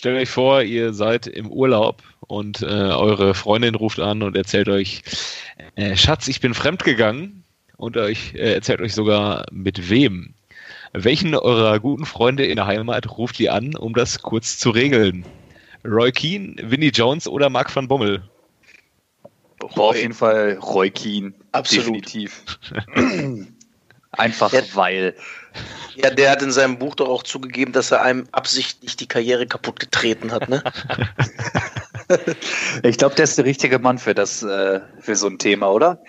stellt euch vor, ihr seid im Urlaub und äh, eure Freundin ruft an und erzählt euch, äh, Schatz, ich bin fremdgegangen und euch äh, erzählt euch sogar mit wem. Welchen eurer guten Freunde in der Heimat ruft ihr an, um das kurz zu regeln? Roy Keane, Vinnie Jones oder Mark van Bommel? Roy. Auf jeden Fall Roy Keane. Absolut. Definitiv. Einfach Der- weil. Ja, der hat in seinem Buch doch auch zugegeben, dass er einem absichtlich die Karriere kaputt getreten hat, ne? Ich glaube, der ist der richtige Mann für das, äh, für so ein Thema, oder?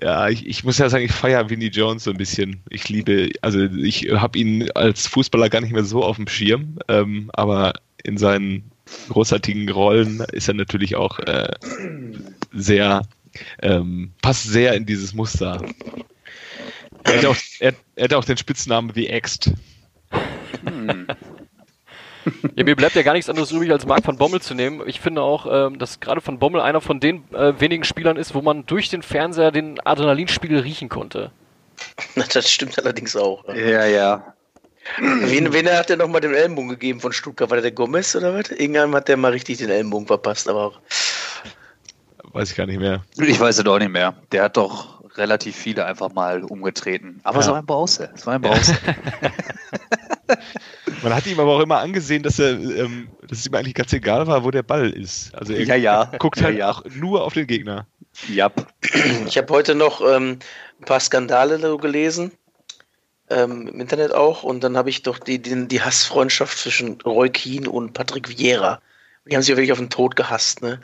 Ja, ich, ich muss ja sagen, ich feiere Vinnie Jones so ein bisschen. Ich liebe, also ich habe ihn als Fußballer gar nicht mehr so auf dem Schirm, ähm, aber in seinen großartigen Rollen ist er natürlich auch äh, sehr, ähm, passt sehr in dieses Muster. Er hat, auch, er, er auch den Spitznamen The Ext. Hm. Ja, mir bleibt ja gar nichts anderes übrig, als Marc van Bommel zu nehmen. Ich finde auch, ähm, dass gerade van Bommel einer von den äh, wenigen Spielern ist, wo man durch den Fernseher den Adrenalinspiegel riechen konnte. Das stimmt allerdings auch. Ja. Ja, ja. Wen, wen hat der nochmal den Ellenbogen gegeben von Stuttgart? War der der Gomez oder was? Irgendwann hat der mal richtig den Ellenbogen verpasst, aber auch. Weiß ich gar nicht mehr. Ich weiß es auch nicht mehr. Der hat doch relativ viele einfach mal umgetreten. Aber Ja. so ein Brause. So ein Brause. Man hat ihm aber auch immer angesehen, dass er, ähm, dass es ihm eigentlich ganz egal war, wo der Ball ist. Also er ja, ja. guckt ja, halt ja. auch nur auf den Gegner. Ja. Ich habe heute noch ähm, ein paar Skandale so gelesen. Ähm, Im Internet auch. Und dann habe ich doch die, die, die Hassfreundschaft zwischen Roy Keane und Patrick Vieira. Die haben sich ja wirklich auf den Tod gehasst, ne?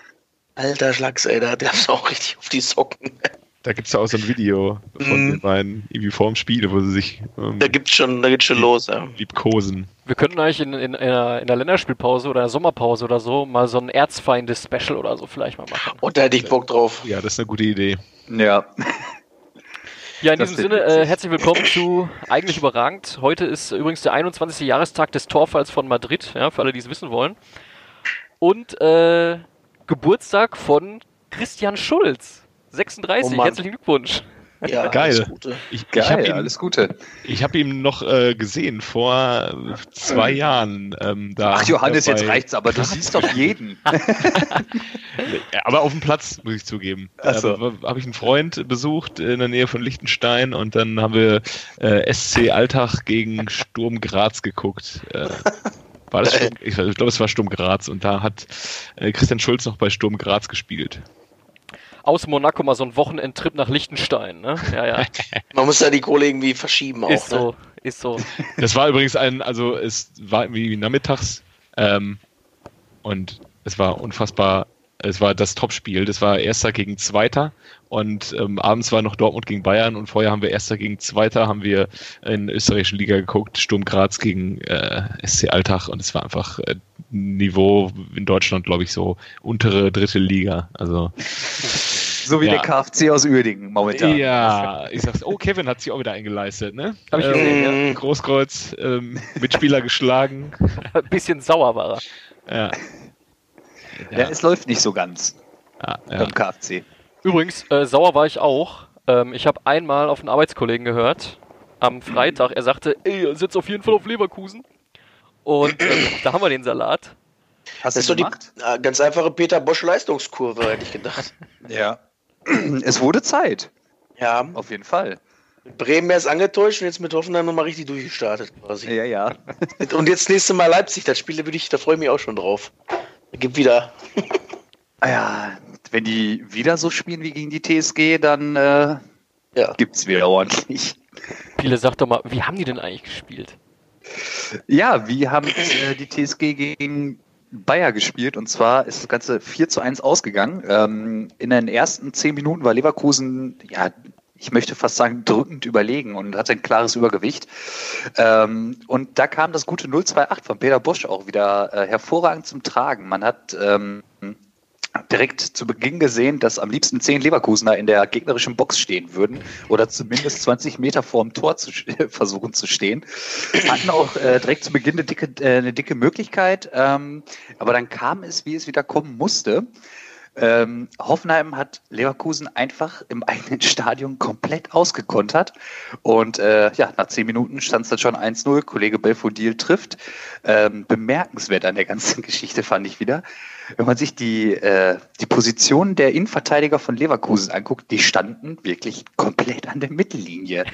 Alter Schlags, ey, da gab's auch richtig auf die Socken. Da gibt es ja auch so ein Video von Mhm. den beiden irgendwie vorm Spiel, wo sie sich ähm, Da gibt's schon, da geht's schon los, ja. liebkosen. Wir könnten eigentlich in, in, in, einer, in der Länderspielpause oder der Sommerpause oder so mal so ein Erzfeinde-Special oder so vielleicht mal machen. Und da hätte ich Bock drauf. Ja, das ist eine gute Idee. Ja. Ja, in Das diesem Sinne, äh, herzlich willkommen zu Eigentlich überragend. Heute ist übrigens der 21. Jahrestag des Torfalls von Madrid, ja, für alle, die es wissen wollen. Und äh, Geburtstag von Christian Schulz. 36, Oh herzlichen Glückwunsch. Ja, Geil. alles Gute. Ich, ich habe Geil, ihn, alles Gute. ich hab ihn noch äh, gesehen vor zwei Jahren. Ähm, da Ach Johannes, jetzt reicht's, aber du siehst doch jeden. Aber auf dem Platz, muss ich zugeben. So. Da habe ich einen Freund besucht in der Nähe von Liechtenstein und dann haben wir äh, SC Alltag gegen Sturm Graz geguckt. Äh, war das Sturm, ich, ich glaube, es war Sturm Graz und da hat äh, Christian Schulz noch bei Sturm Graz gespielt. Aus Monaco mal so ein Wochenendtrip nach Liechtenstein, ne? Ja, ja. Man muss da die Kohle irgendwie verschieben auch, ist ne? so, ist so. Das war übrigens ein, also es war irgendwie nachmittags ähm, und es war unfassbar, es war das Topspiel, das war Erster gegen Zweiter und ähm, abends war noch Dortmund gegen Bayern und vorher haben wir Erster gegen Zweiter, haben wir in der österreichischen Liga geguckt, Sturm Graz gegen äh, SC Alltag und es war einfach äh, Niveau in Deutschland, glaube ich, so untere dritte Liga. Also So wie Ja. der KFC aus Uerdingen momentan. ja, ich sag's, oh, Kevin hat sich auch wieder eingeleistet, ne? Hab ich gesehen, ja. Großkreuz, ähm, Mitspieler geschlagen. Ein bisschen sauer war er. Ja. Ja, es läuft nicht so ganz ja, ja. beim KFC. Übrigens, äh, sauer war ich auch. Ähm, ich habe einmal auf einen Arbeitskollegen gehört, am Freitag, er sagte, ey, er sitzt auf jeden Fall auf Leverkusen. Und ähm, da haben wir den Salat. Hast Das ist du so die ah, ganz einfache Peter Bosch Leistungskurve, hätte ich gedacht. Ja. Es wurde Zeit, Ja, auf jeden Fall. mit Bremen erst angetäuscht und jetzt mit Hoffenheim nochmal richtig durchgestartet quasi. Ja, ja. Und jetzt nächste Mal Leipzig, das Spiel, da, würde ich, da freue ich mich auch schon drauf. Da gibt wieder. Ah Ja, wenn die wieder so spielen wie gegen die TSG, dann äh, Ja. gibt's wieder ordentlich. Viele sagt doch mal, wie haben die denn eigentlich gespielt? Ja, wir haben äh, die TSG gegen Bayer gespielt und zwar ist das Ganze 4 zu 1 ausgegangen. Ähm, in den ersten zehn Minuten war Leverkusen, ja, ich möchte fast sagen, drückend überlegen und hatte ein klares Übergewicht. Ähm, und da kam das gute 028 von Peter Bosch auch wieder äh, hervorragend zum Tragen. Man hat ähm, direkt zu Beginn gesehen, dass am liebsten zehn Leverkusener in der gegnerischen Box stehen würden oder zumindest 20 Meter vorm Tor zu, versuchen zu stehen. Hatten auch äh, direkt zu Beginn eine dicke, äh, eine dicke Möglichkeit, ähm, aber dann kam es, wie es wieder kommen musste. Ähm, Hoffenheim hat Leverkusen einfach im eigenen Stadion komplett ausgekontert. Und äh, ja, nach zehn Minuten stand es dann schon 1-0. Kollege Belfodil trifft. Ähm, bemerkenswert an der ganzen Geschichte fand ich wieder. Wenn man sich die, äh, die Position der Innenverteidiger von Leverkusen anguckt, die standen wirklich komplett an der Mittellinie.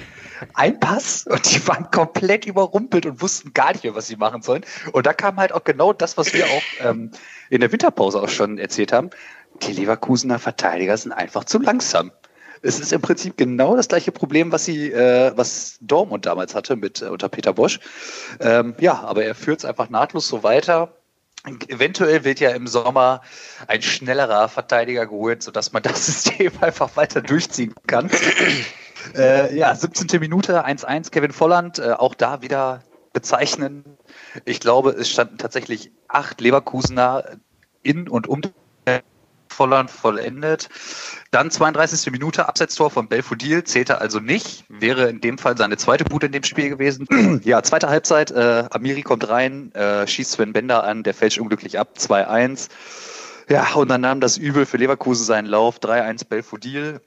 Ein Pass und die waren komplett überrumpelt und wussten gar nicht mehr, was sie machen sollen. Und da kam halt auch genau das, was wir auch ähm, in der Winterpause auch schon erzählt haben. Die Leverkusener Verteidiger sind einfach zu langsam. Es ist im Prinzip genau das gleiche Problem, was sie, äh, was Dortmund damals hatte mit äh, unter Peter Bosch. Ähm, ja, aber er führt es einfach nahtlos so weiter. Eventuell wird ja im Sommer ein schnellerer Verteidiger geholt, sodass man das System einfach weiter durchziehen kann. äh, ja, 17. Minute 1-1 Kevin Volland, äh, auch da wieder bezeichnen. Ich glaube, es standen tatsächlich acht Leverkusener in und um Volland vollendet. Dann 32. Minute Absetztor von Belfodil, zählte also nicht, wäre in dem Fall seine zweite Bude in dem Spiel gewesen. ja, zweite Halbzeit, äh, Amiri kommt rein, äh, schießt Sven Bender an, der fälscht unglücklich ab, 2-1. Ja, und dann nahm das Übel für Leverkusen seinen Lauf, 3-1 Belfodil.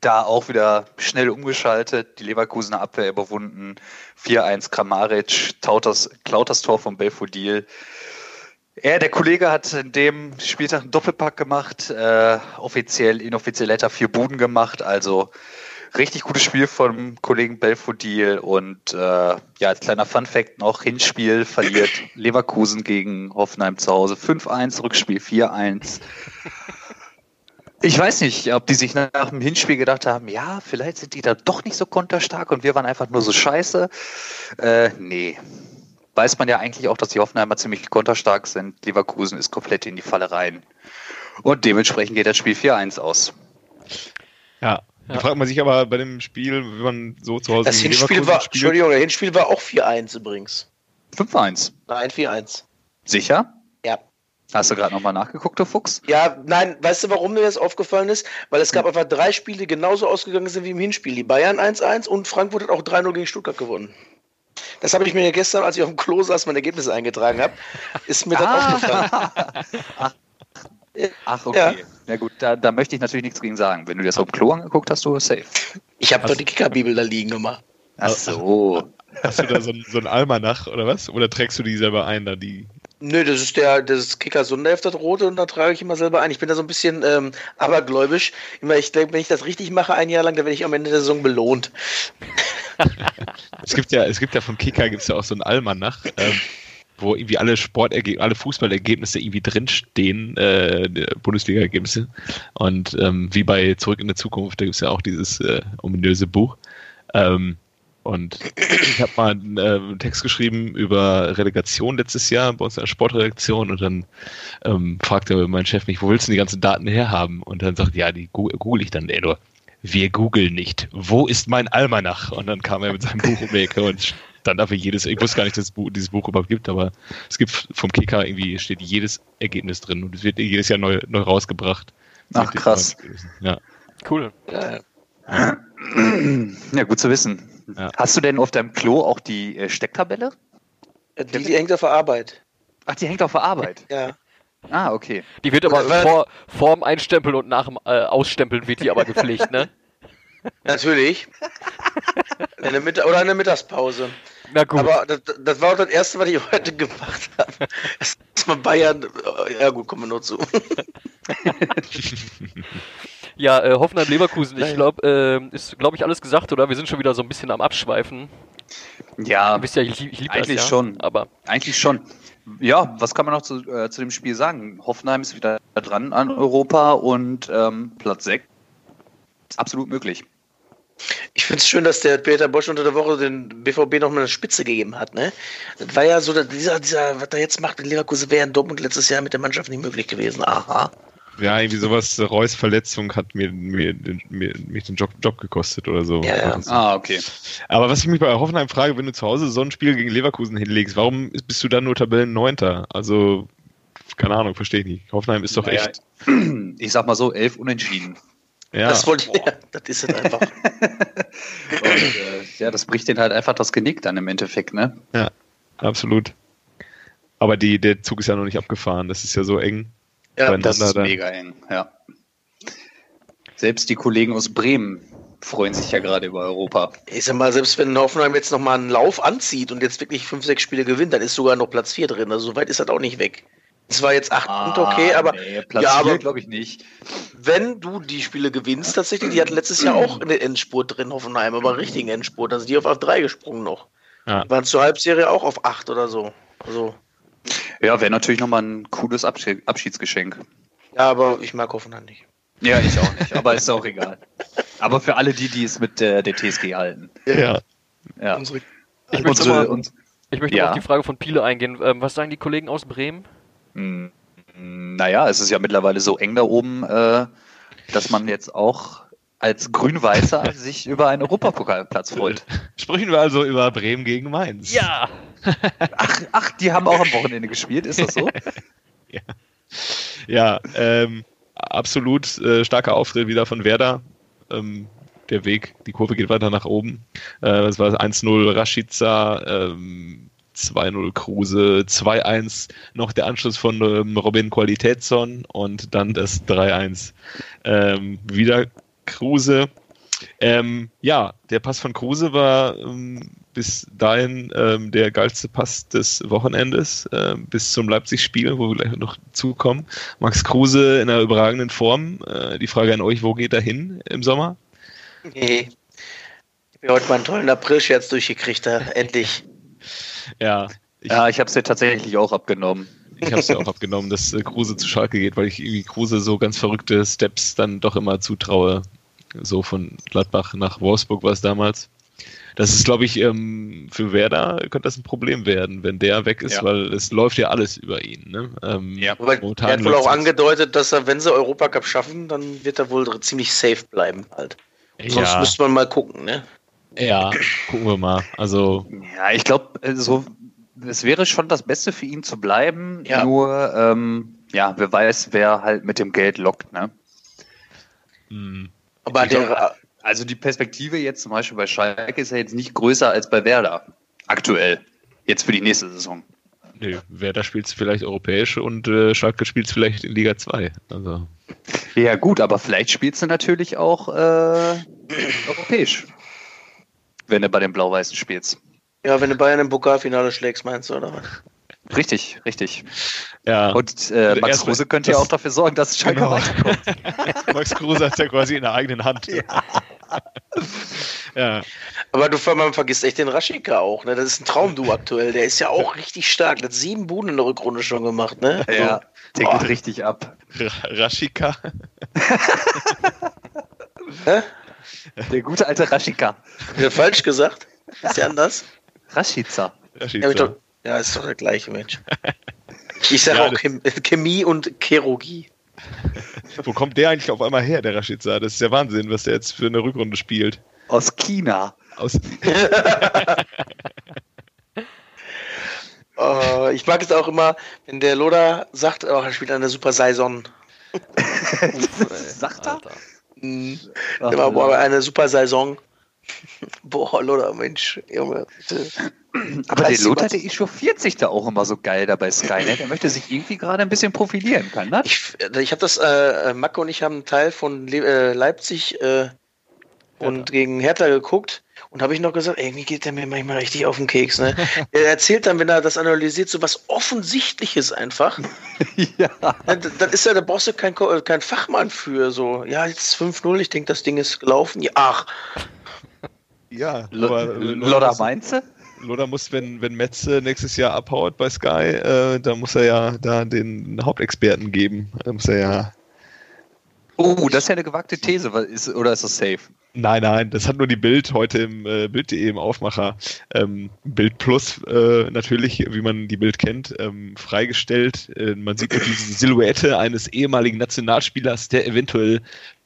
Da auch wieder schnell umgeschaltet, die Leverkusener Abwehr überwunden, 4-1 Kramaric, Tauters, klaut das Tor von Belfodil. Er, der Kollege hat in dem Spieltag einen Doppelpack gemacht, äh, offiziell, inoffiziell hat er vier Buden gemacht, also richtig gutes Spiel vom Kollegen Belfodil und äh, ja, als kleiner Funfact noch, Hinspiel verliert Leverkusen gegen Hoffenheim zu Hause 5-1, Rückspiel 4-1. Ich weiß nicht, ob die sich nach dem Hinspiel gedacht haben, ja, vielleicht sind die da doch nicht so konterstark und wir waren einfach nur so scheiße. Äh, nee, weiß man ja eigentlich auch, dass die Hoffenheimer ziemlich konterstark sind. Leverkusen ist komplett in die Falle rein. Und dementsprechend geht das Spiel 4-1 aus. Ja. Da fragt man sich aber bei dem Spiel, wenn man so zu Hause Das Hinspiel war, spielt, Entschuldigung, der Hinspiel war auch 4-1 übrigens. 5-1. Nein, 4-1. Sicher? Ja. Hast du gerade nochmal nachgeguckt, du Fuchs? Ja, nein, weißt du, warum mir das aufgefallen ist? Weil es gab hm. einfach drei Spiele, die genauso ausgegangen sind wie im Hinspiel. Die Bayern 1-1 und Frankfurt hat auch 3-0 gegen Stuttgart gewonnen. Das habe ich mir gestern, als ich auf dem Klo saß, mein Ergebnis eingetragen habe, ist mir dann ah. aufgefallen. Ach, Ach, okay. Ja. Na gut, da, da möchte ich natürlich nichts gegen sagen. Wenn du dir das auf dem Klo angeguckt hast, du safe. Ich habe doch die Kickerbibel da liegen immer. Ach so. Hast du da so, so ein Almanach oder was? Oder trägst du die selber ein, da die Nö, das ist der das Kicker Sonderheft, das rote, und da trage ich immer selber ein. Ich bin da so ein bisschen ähm, abergläubisch. Immer, ich denke, wenn ich das richtig mache ein Jahr lang, dann werde ich am Ende der Saison belohnt. Es gibt ja, es gibt ja vom Kicker gibt's ja auch so einen Almanach, ähm, wo irgendwie alle Sportergebnisse, alle Fußballergebnisse irgendwie drinstehen, äh, Bundesliga-Ergebnisse. Und ähm, wie bei Zurück in der Zukunft, da gibt's ja auch dieses äh, ominöse Buch. Ähm, und ich habe mal einen, äh, einen, Text geschrieben über Relegation letztes Jahr bei uns in der Sportredaktion und dann ähm, fragte mein Chef mich, wo willst du die ganzen Daten herhaben? Und dann sagt, ja, die google ich dann, ey, nur, wir googeln nicht. Wo ist mein Almanach? Und dann kam er mit seinem Buch um die Ecke und dann dafür jedes, ich wusste gar nicht, dass es Buch, dieses Buch überhaupt gibt, aber es gibt vom Kicker irgendwie steht jedes Ergebnis drin und es wird jedes Jahr neu, neu rausgebracht. Ach krass. Ja. Cool. Ja. ja, gut zu wissen. Ja. Hast du denn auf deinem Klo auch die äh, Stecktabelle? Die, die hängt auf der Arbeit. Ach, die hängt auf der Arbeit? Ja. Ah, okay. Die wird aber vor, vor dem Einstempeln und nach dem äh, Ausstempeln wird die aber gepflegt, ne? Natürlich. In der Mitt oder in der Mittagspause. Na gut. Aber das, das, war auch das Erste, was ich heute gemacht habe. Erstmal Bayern. Ja, gut, kommen wir nur zu. Ja, äh, Hoffenheim Leverkusen, ich glaube, äh, ist, glaube ich, alles gesagt, oder? Wir sind schon wieder so ein bisschen am Abschweifen. Ja, Ihr wisst ja, ich, ich liebe eigentlich das, ja, schon. Aber eigentlich schon. Ja, was kann man noch zu, äh, zu dem Spiel sagen? Hoffenheim ist wieder dran an Europa und ähm, Platz 6 ist absolut möglich. Ich finde es schön, dass der Peter Bosch unter der Woche den BVB noch mal eine Spitze gegeben hat. Ne? Das war ja so, dieser, dieser, was er jetzt macht in Leverkusen, wäre in Dortmund letztes Jahr mit der Mannschaft nicht möglich gewesen. Aha. Ja, irgendwie sowas, Reus Verletzung hat mir, mir, mir mich den Job, Job gekostet oder so. Ja, ja. Ah, okay. Aber was ich mich bei Hoffenheim frage, wenn du zu Hause so ein Spiel gegen Leverkusen hinlegst, warum bist du dann nur Tabellenneunter? Also, keine Ahnung, verstehe ich nicht. Hoffenheim ist doch naja, echt. Ich sag mal so, elf Unentschieden. Ja. Das wollte ich, ja, das ist es einfach. Und, äh, ja, das bricht den halt einfach das Genick dann im Endeffekt, ne? Ja, absolut. Aber die, der Zug ist ja noch nicht abgefahren. Das ist ja so eng. Ja, das ist mega eng, ja. Selbst die Kollegen aus Bremen freuen sich ja gerade über Europa. Ich sag mal, selbst wenn Hoffenheim jetzt nochmal einen Lauf anzieht und jetzt wirklich fünf, sechs Spiele gewinnt, dann ist sogar noch Platz 4 drin. Also so weit ist das auch nicht weg. Es war jetzt acht ah, Punkte okay, aber nee, Platz ja, aber glaube ich nicht. Wenn du die Spiele gewinnst, tatsächlich, die hatten letztes Jahr auch eine Endspurt drin, Hoffenheim, aber einen richtigen Endspurt. Also die auf 3 gesprungen noch. Ja. Die waren zur Halbserie auch auf 8 oder so. Also. Ja, wäre natürlich nochmal ein cooles Abschiedsgeschenk. Ja, aber ich mag Hoffenheim nicht. Ja, ich auch nicht, aber ist auch egal. Aber für alle die, die es mit der, der TSG halten. Ja. ja. Unsere, ich möchte, unsere, mal, ich möchte ja. auf die Frage von Piele eingehen. Ähm, was sagen die Kollegen aus Bremen? Hm, naja, es ist ja mittlerweile so eng da oben, äh, dass man jetzt auch als Grün-Weißer sich über einen Europapokalplatz freut. Sprechen wir also über Bremen gegen Mainz. Ja! ach, ach, die haben auch am Wochenende gespielt, ist das so? ja. Ja, ähm, absolut äh, starker Auftritt wieder von Werder. Ähm, der Weg, die Kurve geht weiter nach oben. Äh, es war 1-0 Rashica, ähm, 2-0 Kruse, 2-1 noch der Anschluss von ähm, Robin Qualitätson und dann das 3-1 ähm, wieder Kruse. Ähm, ja, der Pass von Kruse war ähm, bis dahin ähm, der geilste Pass des Wochenendes, äh, bis zum Leipzig-Spiel, wo wir gleich noch zukommen. Max Kruse in einer überragenden Form. Äh, die Frage an euch, wo geht er hin im Sommer? Nee. Ich habe heute mal einen tollen April-Scherz durchgekriegt, da, endlich. Ja. Ich, ja, ich habe es ja tatsächlich auch abgenommen. Ich habe es ja auch abgenommen, dass äh, Kruse zu Schalke geht, weil ich irgendwie Kruse so ganz verrückte Steps dann doch immer zutraue. So von Gladbach nach Wolfsburg war es damals. Das ist, glaube ich, ähm, für Werder könnte das ein Problem werden, wenn der weg ist, ja. weil es läuft ja alles über ihn. Ne? Ähm, ja, aber er hat wohl auch angedeutet, dass er, wenn sie Europacup schaffen, dann wird er wohl ziemlich safe bleiben halt. Ja. Sonst müsste man mal gucken, ne? Ja, gucken wir mal. Also. Ja, ich glaube, so, also, es wäre schon das Beste für ihn zu bleiben. Ja. Nur, ähm, ja, wer weiß, wer halt mit dem Geld lockt, ne? Hm. Aber der, also die Perspektive jetzt zum Beispiel bei Schalke ist ja jetzt nicht größer als bei Werder. Aktuell. Jetzt für die nächste Saison. Nee, Werder spielt es vielleicht europäisch und äh, Schalke spielt es vielleicht in Liga 2. Also. Ja, gut, aber vielleicht spielst du natürlich auch äh, europäisch. Wenn du bei den Blau-Weißen spielst. Ja, wenn du Bayern im Pokalfinale schlägst, meinst du, oder was? Richtig, richtig. Ja. Und äh, also Max Kruse könnte ja auch dafür sorgen, dass Schalke genau. weiterkommt. Max Kruse hat ja quasi in der eigenen Hand. Ja. ja. Aber du man vergisst echt den Raschika auch, ne? Das ist ein Traumdu aktuell. Der ist ja auch richtig stark. Der hat sieben Buden in der Rückrunde schon gemacht, ne? Ja, der Boah. geht richtig ab. Raschika. Der gute alte Raschika. Falsch gesagt. Ist ja anders. Rashica. Rashica. Ja, ist doch der gleiche Mensch. Ich sage ja, auch Chem Chemie und Chirurgie. Wo kommt der eigentlich auf einmal her, der Rashica? Das ist ja Wahnsinn, was der jetzt für eine Rückrunde spielt. Aus China. Aus oh, ich mag es auch immer, wenn der Loda sagt, oh, er spielt eine super Saison. sagt er? Mhm. Ach, boah, eine super Saison. Boah, Lothar, Mensch, Junge. Aber der Lothar, der echauffiert sich da auch immer so geil da bei Skynet. Er möchte sich irgendwie gerade ein bisschen profilieren, kann das? Ich, ich habe das, äh, Macke und ich haben einen Teil von Le äh, Leipzig äh, und Hertha. gegen Hertha geguckt und habe ich noch gesagt, irgendwie geht der mir manchmal richtig auf den Keks. Ne? er erzählt dann, wenn er das analysiert, so was Offensichtliches einfach. ja. Dann, dann, ist er, da brauchst du kein, kein Fachmann für so. Ja, jetzt 5-0, ich denke, das Ding ist gelaufen. Ja, ach, ja, aber Lodder meinst Loda muss, wenn, wenn Metze nächstes Jahr abhaut bei Sky, äh, da muss er ja da den Hauptexperten geben. Da muss er ja. Oh, das ist ja eine gewagte These, ist, oder ist das safe? Nein, nein, das hat nur die Bild heute im äh, Bild.de im Aufmacher. Ähm, Bild Plus äh, natürlich, wie man die Bild kennt, ähm, freigestellt. Äh, man sieht nur diese Silhouette eines ehemaligen Nationalspielers, der eventuell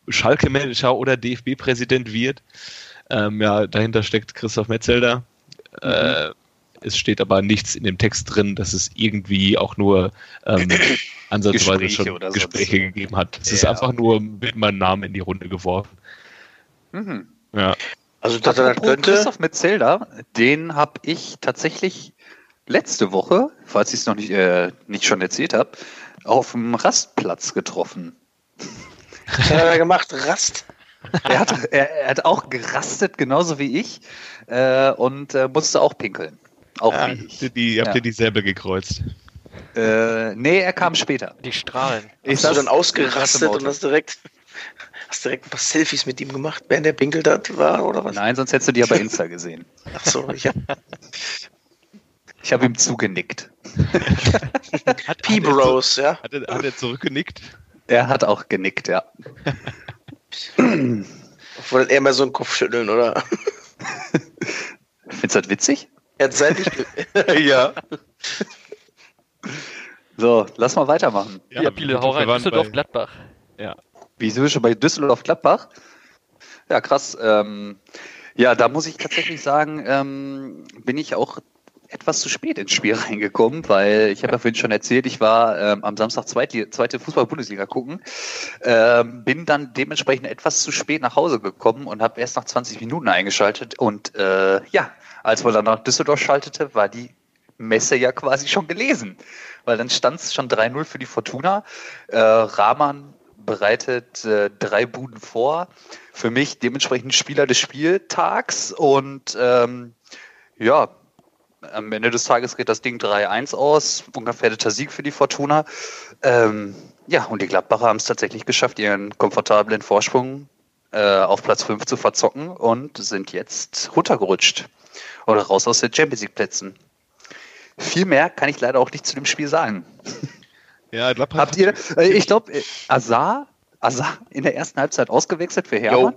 Schalke-Manager oder DFB-Präsident wird. Ähm, ja, dahinter steckt Christoph Metzelder. Mhm. Äh, es steht aber nichts in dem Text drin, dass es irgendwie auch nur ähm, ansatzweise Gespräche schon Gespräche sonst. gegeben hat. Es ja. ist einfach nur mit meinem Namen in die Runde geworfen. Mhm. Ja. Also dass er könnte. Christoph Metzelder, den habe ich tatsächlich letzte Woche, falls ich es noch nicht, äh, nicht schon erzählt habe, auf dem Rastplatz getroffen. Was hat er da gemacht? Rast? Er hat, er, er hat auch gerastet, genauso wie ich, äh, und äh, musste auch pinkeln. Auch Ja, wie habt ich. ihr die, habt Ja. ihr die Säbel gekreuzt? Äh, nee, er kam später. Die Strahlen. Ich Hast du dann ausgerastet und hast direkt, hast direkt ein paar Selfies mit ihm gemacht, während der pinkelt hat, war oder was? Nein, sonst hättest du die aber Insta gesehen. Ach so, ich hab Ich habe ihm zugenickt. Hat, P-Bros, ja. Hat er, hat er zurückgenickt? Er hat auch genickt, ja. Wollte er mal so einen Kopf schütteln, oder? Findest du das witzig? Er hat seitlich. ja. So, lass mal weitermachen. Ja, Biele, hau rein. waren Düsseldorf, bei- Gladbach. Ja. Wie sind wir schon bei Düsseldorf-Gladbach? Ja, krass. Ähm, ja, da muss ich tatsächlich sagen, ähm, bin ich auch etwas zu spät ins Spiel reingekommen, weil ich habe ja vorhin schon erzählt, ich war ähm, am Samstag zweite, zweite Fußball-Bundesliga gucken, ähm, bin dann dementsprechend etwas zu spät nach Hause gekommen und habe erst nach 20 Minuten eingeschaltet und äh, ja, als man dann nach Düsseldorf schaltete, war die Messe ja quasi schon gelesen, weil dann stand es schon 3-0 für die Fortuna. Äh, Rahman bereitet äh, drei Buden vor. Für mich dementsprechend Spieler des Spieltags und ähm, ja, am Ende des Tages geht das Ding 3-1 aus, ungefährdeter Sieg für die Fortuna. Ähm, ja, und die Gladbacher haben es tatsächlich geschafft, ihren komfortablen Vorsprung äh, auf Platz 5 zu verzocken und sind jetzt runtergerutscht oder raus aus den Champions League Plätzen. Viel mehr kann ich leider auch nicht zu dem Spiel sagen. Ja, Gladbach. Habt ihr, äh, ich glaube, Azar, Azar in der ersten Halbzeit ausgewechselt für Hermann.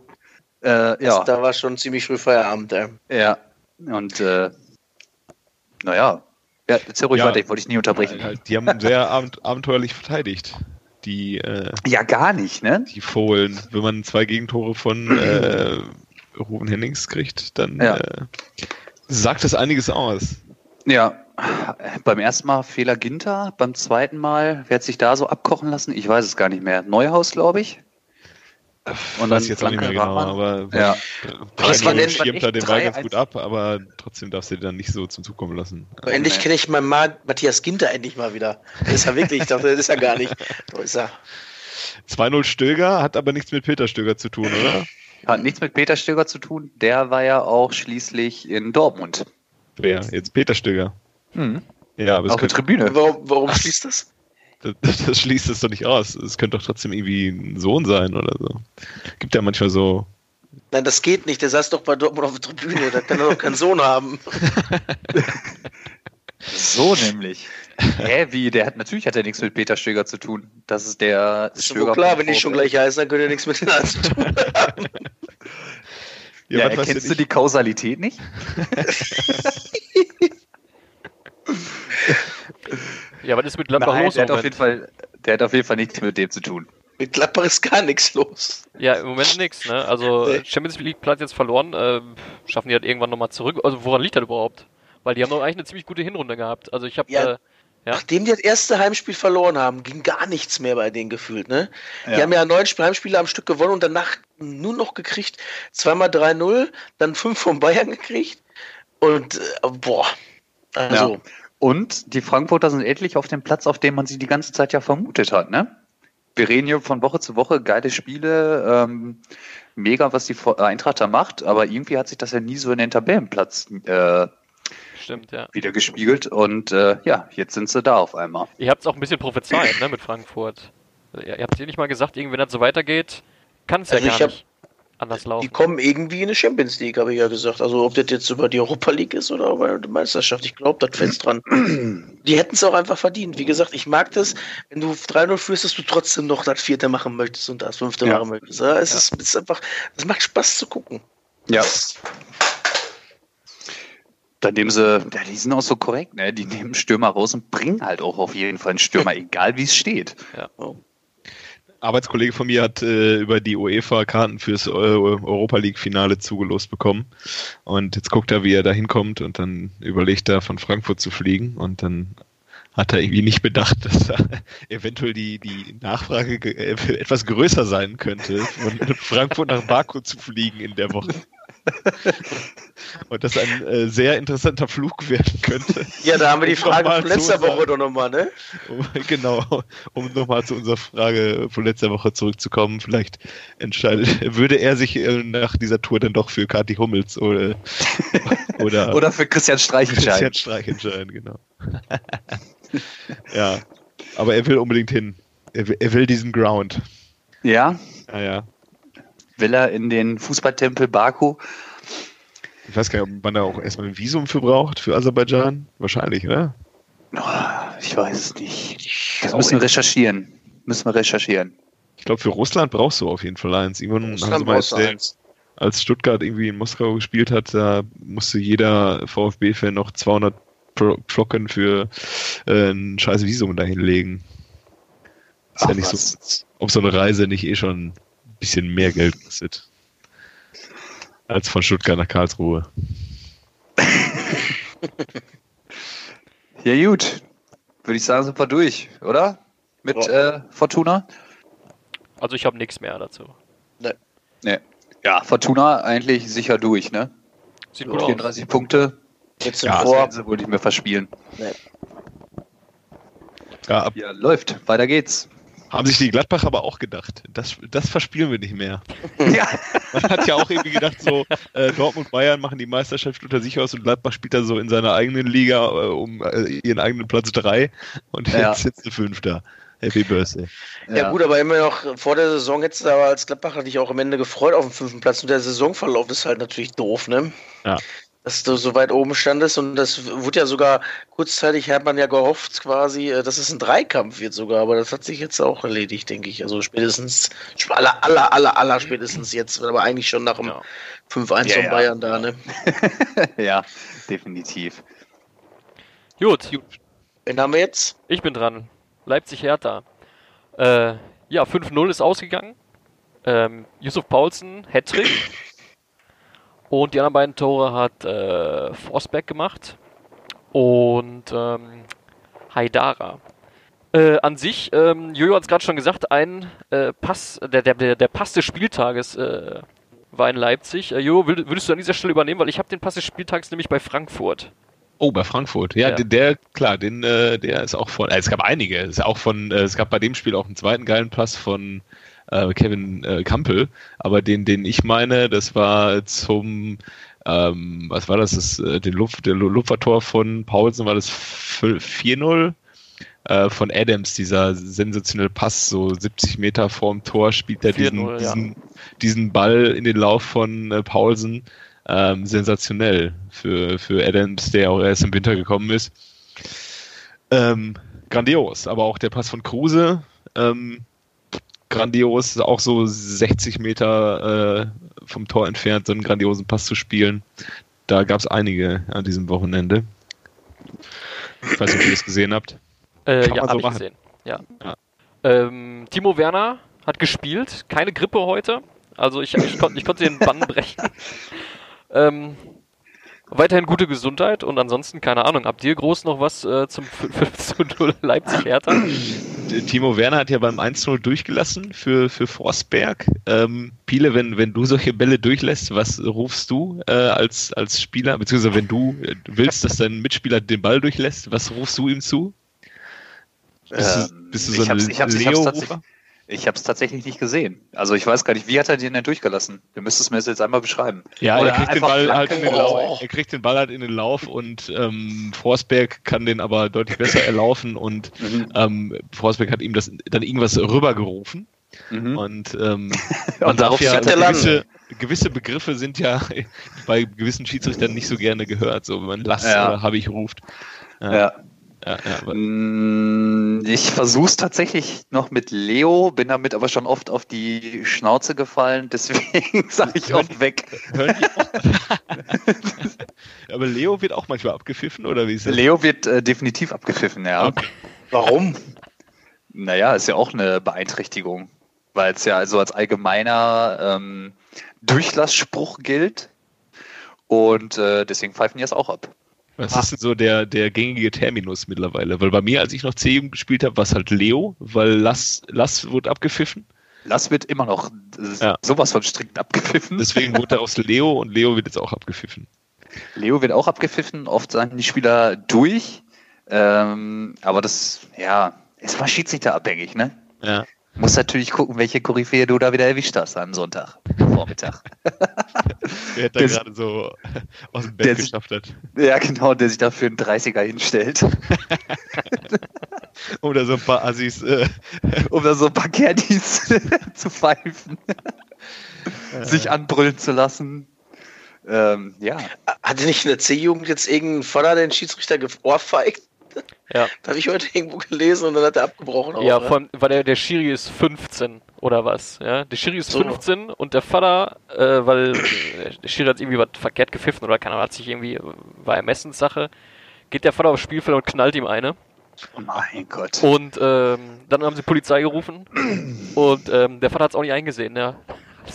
Äh, ja, Da war schon ziemlich früh Feierabend. Ja. ja. Und äh, naja, ja, erzähl ruhig Ja. weiter, ich wollte dich nie unterbrechen. Halt, die haben sehr abend, abenteuerlich verteidigt. Die, äh, Ja, gar nicht, ne? die Fohlen. Wenn man zwei Gegentore von äh, Ruben Hennings kriegt, dann Ja. äh, sagt das einiges aus. Ja, beim ersten Mal Fehler Ginter, beim zweiten Mal, wer hat sich da so abkochen lassen? Ich weiß es gar nicht mehr. Neuhaus, glaube ich. Und dann jetzt auch nicht mehr Flanke genau, Rahman. aber Ja. Was war 3-0 denn- schirmt echt den Ball ganz 3-1? gut ab, aber trotzdem darfst du den dann nicht so zum Zug kommen lassen. Aber endlich nee. kenne ich meinen Mann Matthias Ginter endlich mal wieder. Das ist ja wirklich, ich dachte, das ist ja gar nicht. Da ist er. 2-0 Stöger hat aber nichts mit Peter Stöger zu tun, oder? Hat nichts mit Peter Stöger zu tun. Der war ja auch schließlich in Dortmund. Wer? Jetzt Peter Stöger. Hm. Ja, aber es Auf der Tribüne. Warum, warum schließt das? Das, das schließt es doch nicht aus. Es könnte doch trotzdem irgendwie ein Sohn sein oder so. Gibt ja manchmal so. Nein, das geht nicht. Der saß doch bei Dortmund auf der Tribüne. Da kann er doch keinen Sohn haben. So nämlich. Hä, wie? Der hat natürlich hat er nichts mit Peter Stöger zu tun. Das ist der Ist doch wohl klar, wenn die schon gleich heißen, dann könnt ihr nichts mit denen zu tun haben. Ja, weißt erkennst du die Kausalität nicht? Ja, was ist mit Gladbach Nein, los? der hat, auf jeden? Fall, der hat auf jeden Fall nichts mit dem zu tun. Mit Gladbach ist gar nichts los. Ja, im Moment nichts, ne? Also Nee. Champions League Platz jetzt verloren, äh, schaffen die halt irgendwann nochmal zurück. Also woran liegt das überhaupt? Weil die haben doch eigentlich eine ziemlich gute Hinrunde gehabt. Also ich habe Ja. äh, Ja. Nachdem die das erste Heimspiel verloren haben, ging gar nichts mehr bei denen gefühlt. Ne? Die Ja. haben ja neun Sp- Heimspiele am Stück gewonnen und danach nur noch gekriegt. Zweimal 3-0, dann fünf von Bayern gekriegt. Und äh, boah. Also, Ja. Und die Frankfurter sind endlich auf dem Platz, auf dem man sie die ganze Zeit ja vermutet hat, ne? Wir reden hier von Woche zu Woche, geile Spiele, ähm, mega, was die Vor- Eintracht da macht, aber irgendwie hat sich das ja nie so in den Tabellenplatz äh, stimmt, ja. wieder gespiegelt und äh, ja, jetzt sind sie da auf einmal. Ihr habt es auch ein bisschen prophezeit, ne, mit Frankfurt. Ihr, ihr habt ihr nicht mal gesagt, irgendwie, wenn das so weitergeht, kann es ja Also gar ich hab- nicht anders die laufen. kommen irgendwie in die Champions League, habe ich ja gesagt. Also ob das jetzt über die Europa League ist oder über die Meisterschaft, ich glaube, das fest dran. Die hätten es auch einfach verdient. Wie gesagt, ich mag das, wenn du 3-0 führst, dass du trotzdem noch das vierte machen möchtest und das fünfte Ja. machen möchtest. Ja, es, Ist, es ist einfach, es macht Spaß zu gucken. Ja. Dann nehmen sie, ja, die sind auch so korrekt, ne? Die nehmen Stürmer raus und bringen halt auch auf jeden Fall einen Stürmer, egal wie es steht. Arbeitskollege von mir hat äh, über die UEFA Karten fürs äh, Europa League Finale zugelost bekommen. Und jetzt guckt er, wie er da hinkommt und dann überlegt er, von Frankfurt zu fliegen. Und dann hat er irgendwie nicht bedacht, dass da eventuell die, die Nachfrage ge- äh, etwas größer sein könnte, von Frankfurt nach Baku zu fliegen in der Woche. Und das ein äh, sehr interessanter Flug werden könnte. Ja, da haben wir die Frage von letzter Woche doch nochmal, ne? Um, genau, um nochmal zu unserer Frage von letzter Woche zurückzukommen. Vielleicht entscheidet, würde er sich äh, nach dieser Tour dann doch für Kati Hummels oder, oder, Oder für Christian Streich Christian entscheiden. Streich entscheiden, genau. ja, aber er will unbedingt hin. Er will, er will diesen Ground. Ja, Ja, ja. Will er in den Fußballtempel Baku. Ich weiß gar nicht, ob man da auch erstmal ein Visum für braucht, für Aserbaidschan. Wahrscheinlich, oder? Oh, ich weiß es nicht. Das müssen wir recherchieren. Müssen wir recherchieren. Ich glaube, für Russland brauchst du auf jeden Fall eins. Irgendwann Russland haben sie mal brauchst du erzählt, eins. als Stuttgart irgendwie in Moskau gespielt hat, da musste jeder VfB-Fan noch 200 Pro- Pflocken für äh, ein scheiß Visum dahinlegen. Ist Ach, ja nicht was. so, ob so eine Reise nicht eh schon bisschen mehr Geld kostet. Als von Stuttgart nach Karlsruhe. Ja, gut. Würde ich sagen, sind wir durch, oder? Mit äh, Fortuna? Also ich habe nichts mehr dazu. Ne. Ja, Fortuna eigentlich sicher durch, ne? Sieht gut aus. 34 Punkte. Jetzt Ja, im Das Vor. sie wohl nicht mehr verspielen. Ja, ab, Ja, läuft. Weiter geht's. Haben sich die Gladbach aber auch gedacht. Das, das verspielen wir nicht mehr. ja. Man hat ja auch irgendwie gedacht, so äh, Dortmund Bayern machen die Meisterschaft unter sich aus und Gladbach spielt da so in seiner eigenen Liga äh, um äh, ihren eigenen Platz 3 und Ja. jetzt sitzt der Fünfter. Happy Birthday. Ja. gut, aber immer noch vor der Saison hättest du aber als Gladbacher dich auch am Ende gefreut auf den fünften Platz und der Saisonverlauf ist halt natürlich doof, ne? Ja. Dass du so weit oben standest und das wurde ja sogar kurzzeitig hat man ja gehofft quasi, äh, dass es ein Dreikampf wird sogar, aber das hat sich jetzt auch erledigt, denke ich. Also spätestens, sp- aller, aller, aller, aller spätestens jetzt, aber eigentlich schon nach dem Ja. 5-1 Ja, von ja. Bayern da, ne? ja, definitiv. Gut, Wen haben wir jetzt? ich bin dran. Leipzig-Hertha. Äh, ja, 5-0 ist ausgegangen. Ähm, Yusuf Paulsen, Hattrick. Und die anderen beiden Tore hat äh, Forsberg gemacht. Und ähm, Haidara. Äh, an sich, ähm, Jojo hat es gerade schon gesagt, ein äh, Pass, der, der, der, Pass des Spieltages äh, war in Leipzig. Äh, Jojo, würd- würdest du an dieser Stelle übernehmen, weil ich habe den Pass des Spieltages nämlich bei Frankfurt. Oh, bei Frankfurt. Ja, Ja. Der, der, klar, den, äh, der ist auch von, äh, es gab einige. Es ist auch von, es gab bei dem Spiel auch einen zweiten geilen Pass von äh, Kevin äh, Kampel, aber den, den ich meine, das war zum, ähm, was war das, das äh, den Luft, der Lu- Lupfertor von Paulsen war das 4-0 äh, von Adams, dieser sensationelle Pass, so 70 Meter vorm Tor spielt er diesen, 4-0, ja. diesen, diesen Ball in den Lauf von äh, Paulsen. Ähm, sensationell für, für Adams, der auch erst im Winter gekommen ist. Ähm, grandios, aber auch der Pass von Kruse, ähm, grandios, auch so 60 Meter äh, vom Tor entfernt, so einen grandiosen Pass zu spielen. Da gab es einige an diesem Wochenende. Ich weiß nicht, ob ihr das gesehen habt. Äh, ja, so gesehen. Ja. Ja. Ähm, Timo Werner hat gespielt, keine Grippe heute. Also ich, ich, kon, ich konnte den Bann brechen. Ähm, weiterhin gute Gesundheit und ansonsten, keine Ahnung, habt ihr groß noch was äh, zum 5 zu 0 Leipzig-Hertha? Timo Werner hat ja beim 1-0 durchgelassen für, für Forsberg. Ähm, Piele, wenn, wenn du solche Bälle durchlässt, was rufst du äh, als, als Spieler? Beziehungsweise wenn du äh, willst, dass dein Mitspieler den Ball durchlässt, was rufst du ihm zu? Bist, du, Ähm, bist du so ich ein hab's- ich hab's- ich hab's Leo-Rufer? Ich habe es tatsächlich nicht gesehen. Also ich weiß gar nicht, wie hat er den denn durchgelassen? Du müsstest mir das jetzt einmal beschreiben. Ja, Oder er kriegt, den Ball halt in den Lauf, Oh. er kriegt den Ball halt in den Lauf und ähm, Forsberg kann den aber deutlich besser erlaufen und Mhm. ähm, Forsberg hat ihm das dann irgendwas rübergerufen Mhm. und ähm, Und darauf ja er gewisse, gewisse Begriffe sind ja bei gewissen Schiedsrichtern nicht so gerne gehört, so wenn man lass Ja. oder habe ich ruft. Ja, Ja. Ja, Mm, Ich versuch's tatsächlich noch mit Leo, bin damit aber schon oft auf die Schnauze gefallen, deswegen sage ich oft weg. Hören die auch? aber Leo wird auch manchmal abgepfiffen oder wie ist das? Leo wird äh, definitiv abgepfiffen, ja. Okay. Warum? Naja, ist ja auch eine Beeinträchtigung, weil es ja also als allgemeiner ähm, Durchlassspruch gilt und äh, deswegen pfeifen die es auch ab. Was ist denn so der, der gängige Terminus mittlerweile? Weil bei mir, als ich noch C gespielt habe, war es halt Leo, weil Lass, Lass wurde abgepfiffen. Lass wird immer noch Ja. sowas von strikt abgepfiffen. Deswegen wurde daraus Leo und Leo wird jetzt auch abgepfiffen. Leo wird auch abgepfiffen, oft sind die Spieler durch. Ähm, aber das, ja, ist mal schiedsrichterabhängig, ne? Ja. Muss natürlich gucken, welche Koryphäe du da wieder erwischt hast am Sonntag, Vormittag. Wer hat da Der- gerade so aus dem Bett geschafft hat. ja, genau, der sich da für einen 30er hinstellt, Oder so ein paar Assis. Äh, um da so ein paar Kerndies zu pfeifen, sich anbrüllen zu lassen. Ähm, ja, Hatte nicht in der C-Jugend jetzt irgendein Vater den Schiedsrichter geohrfeigt? Ja. Da habe ich heute irgendwo gelesen und dann hat er abgebrochen. Auch, Ja, ne? vor allem, weil der, der Schiri ist 15 oder was. Ja? Der Schiri ist So. 15 und der Vater, äh, weil der Schiri hat irgendwie was verkehrt gepfiffen oder keine Ahnung, hat sich irgendwie, war Ermessenssache, geht der Vater aufs Spielfeld und knallt ihm eine. oh mein Gott. Und ähm, dann haben sie Polizei gerufen und ähm, der Vater hat es auch nicht eingesehen, ja.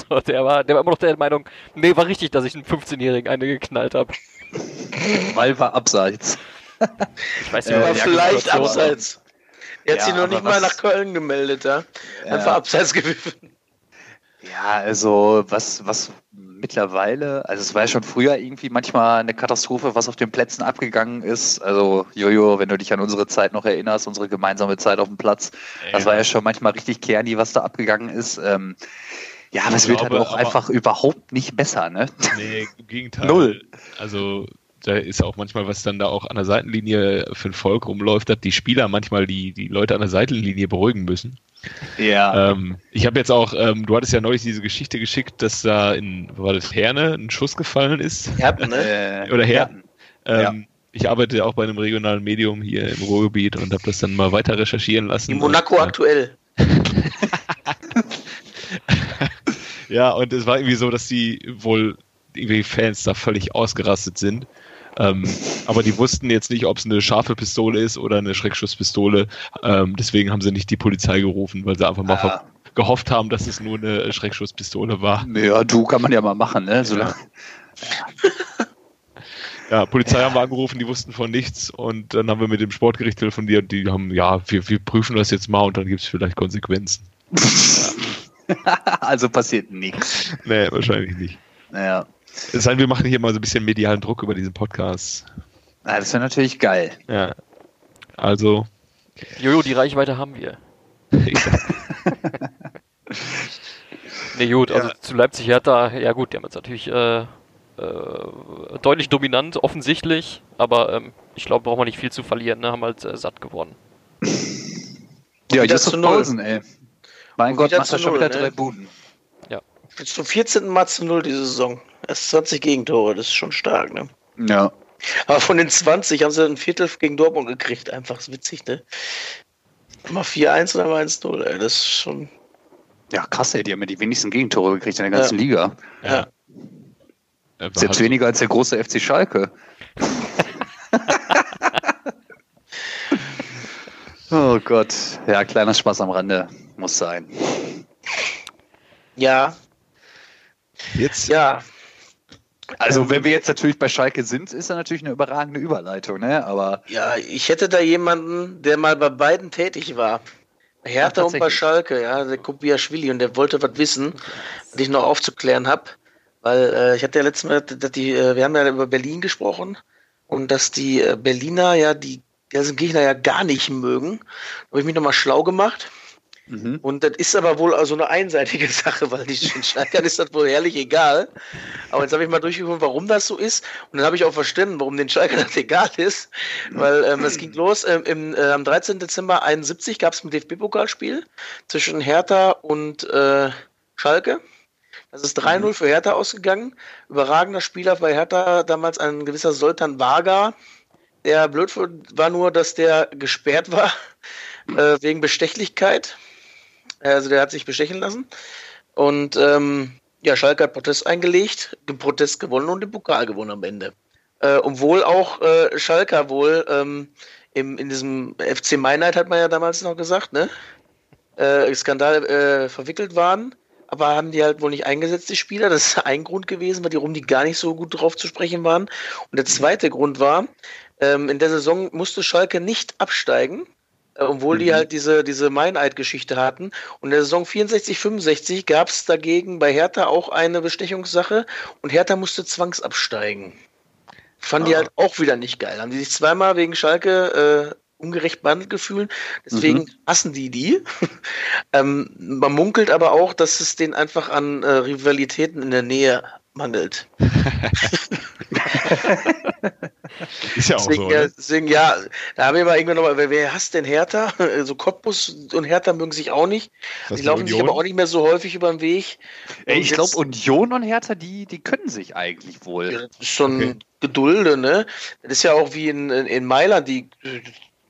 So, der, war, der war immer noch der Meinung, nee, war richtig, dass ich einen 15-Jährigen eine geknallt habe. Weil war abseits. Ich weiß nicht, Äh, ja, vielleicht abseits. Er hat Ja, sich noch nicht mal was- nach Köln gemeldet, ja. Einfach Ja. abseits gewiffen. Ja, also was, was mittlerweile, also es war ja schon früher irgendwie manchmal eine Katastrophe, was auf den Plätzen abgegangen ist. Also Jojo, wenn du dich an unsere Zeit noch erinnerst, unsere gemeinsame Zeit auf dem Platz, das war ja schon manchmal richtig kerni, was da abgegangen ist. Ähm, ja, aber es wird halt auch aber- einfach überhaupt nicht besser, ne? Nee, im Gegenteil. Null. Also da ist auch manchmal, was dann da auch an der Seitenlinie für ein Volk rumläuft, dass die Spieler manchmal die, die Leute an der Seitenlinie beruhigen müssen. Ja. Ähm, ich habe jetzt auch, ähm, du hattest ja neulich diese Geschichte geschickt, dass da in, wo war das, Herne ein Schuss gefallen ist. Herten, ne? Oder Herten. Ja. Ähm, Ich arbeite ja auch bei einem regionalen Medium hier im Ruhrgebiet und habe das dann mal weiter recherchieren lassen. In Monaco und, äh, aktuell. Ja, und es war irgendwie so, dass die wohl irgendwie Fans da völlig ausgerastet sind. Ähm, aber die wussten jetzt nicht, ob es eine scharfe Pistole ist oder eine Schreckschusspistole. Ähm, deswegen haben sie nicht die Polizei gerufen, weil sie einfach mal Ah. gehofft haben, dass es nur eine Schreckschusspistole war. Ja, du kann man ja mal machen, ne? Solange, Ja, Polizei haben wir angerufen, die wussten von nichts und dann haben wir mit dem Sportgericht telefoniert und die haben, ja, wir, wir prüfen das jetzt mal und dann gibt es vielleicht Konsequenzen. also passiert nichts. Nee, wahrscheinlich nicht. Naja. Es sei denn, wir machen hier mal so ein bisschen medialen Druck über diesen Podcast. Na, das wäre natürlich geil. Ja. Also, Jojo, die Reichweite haben wir. Nee, gut, also Ja. zu Leipzig Hertha, ja gut, die haben jetzt natürlich äh, äh, deutlich dominant, offensichtlich, aber ähm, ich glaube, braucht man nicht viel zu verlieren, ne? haben halt äh, satt geworden. Ja, Justus zu null. Paulsen, ey. Mein Und Gott, er zu schon wieder ne? drei Buden. Jetzt zum 14. Mal zu 0 diese Saison. Erst 20 Gegentore, das ist schon stark, ne? Ja. Aber von den 20 haben sie ein Viertel gegen Dortmund gekriegt. Einfach ist witzig, ne? Mal 4-1 oder mal 1-0, ey. Das ist schon. Ja, krass, ey, die haben ja die wenigsten Gegentore gekriegt in der ganzen Liga. ja. Ist jetzt weniger als der große FC Schalke. oh Gott. Ja, kleiner Spaß am Rande. Muss sein. Ja, Jetzt, ja. Also, wenn wir jetzt natürlich bei Schalke sind, ist er natürlich eine überragende Überleitung, ne? Aber Ja, ich hätte da jemanden, der mal bei beiden tätig war. Hertha Ach, und bei. Schalke, ja, der Kobiaschwili und der wollte was wissen, was ich noch aufzuklären habe. Weil äh, ich hatte ja letztes Mal, dass die, äh, wir haben ja über Berlin gesprochen und dass die äh, Berliner ja die Gelsenkirchener ja gar nicht mögen. Da habe ich mich nochmal schlau gemacht. Mhm. Und das ist aber wohl also eine einseitige Sache, weil die den Schalkern ist das wohl herrlich egal. Aber jetzt habe ich mal durchgeguckt, warum das so ist. Und dann habe ich auch verstanden, warum den Schalkern das egal ist. Weil ähm, es ging los, ähm, im, äh, am 13. Dezember 71 gab es ein DFB-Pokalspiel zwischen Hertha und äh, Schalke. Das ist 3-0 für Hertha ausgegangen. Überragender Spieler bei Hertha, damals ein gewisser Soltan Varga. Der blöd war nur, dass der gesperrt war äh, wegen Bestechlichkeit. Also der hat sich bestechen lassen. Und ähm, ja, Schalke hat Protest eingelegt, den Protest gewonnen und den Pokal gewonnen am Ende. Äh, obwohl auch äh, Schalker wohl ähm, im, in diesem FC Meinheit hat man ja damals noch gesagt, ne? Äh, Skandal äh, verwickelt waren. Aber haben die halt wohl nicht eingesetzt, die Spieler. Das ist ein Grund gewesen, warum die gar nicht so gut drauf zu sprechen waren. Und der zweite Grund war, ähm, in der Saison musste Schalke nicht absteigen, obwohl die halt diese, diese Meineid-Geschichte hatten. Und in der Saison 64, 65 gab es dagegen bei Hertha auch eine Bestechungssache und Hertha musste zwangsabsteigen. Fanden die Ah. halt auch wieder nicht geil. Haben die sich zweimal wegen Schalke äh, ungerecht behandelt gefühlt. Deswegen hassen die die. ähm, man munkelt aber auch, dass es denen einfach an äh, Rivalitäten in der Nähe mangelt. Ist ja auch Deswegen, so. ja, Ne? deswegen, ja, da haben wir mal irgendwann nochmal, wer, wer hasst denn Hertha? So Cottbus und Hertha mögen sich auch nicht. Die laufen sich Union? aber auch nicht mehr so häufig über den Weg. Ey, ich glaube, Union und Hertha, die, die können sich eigentlich Ja, wohl. das ist schon Okay. Gedulde, ne? Das ist ja auch wie in, in, in Mailand, die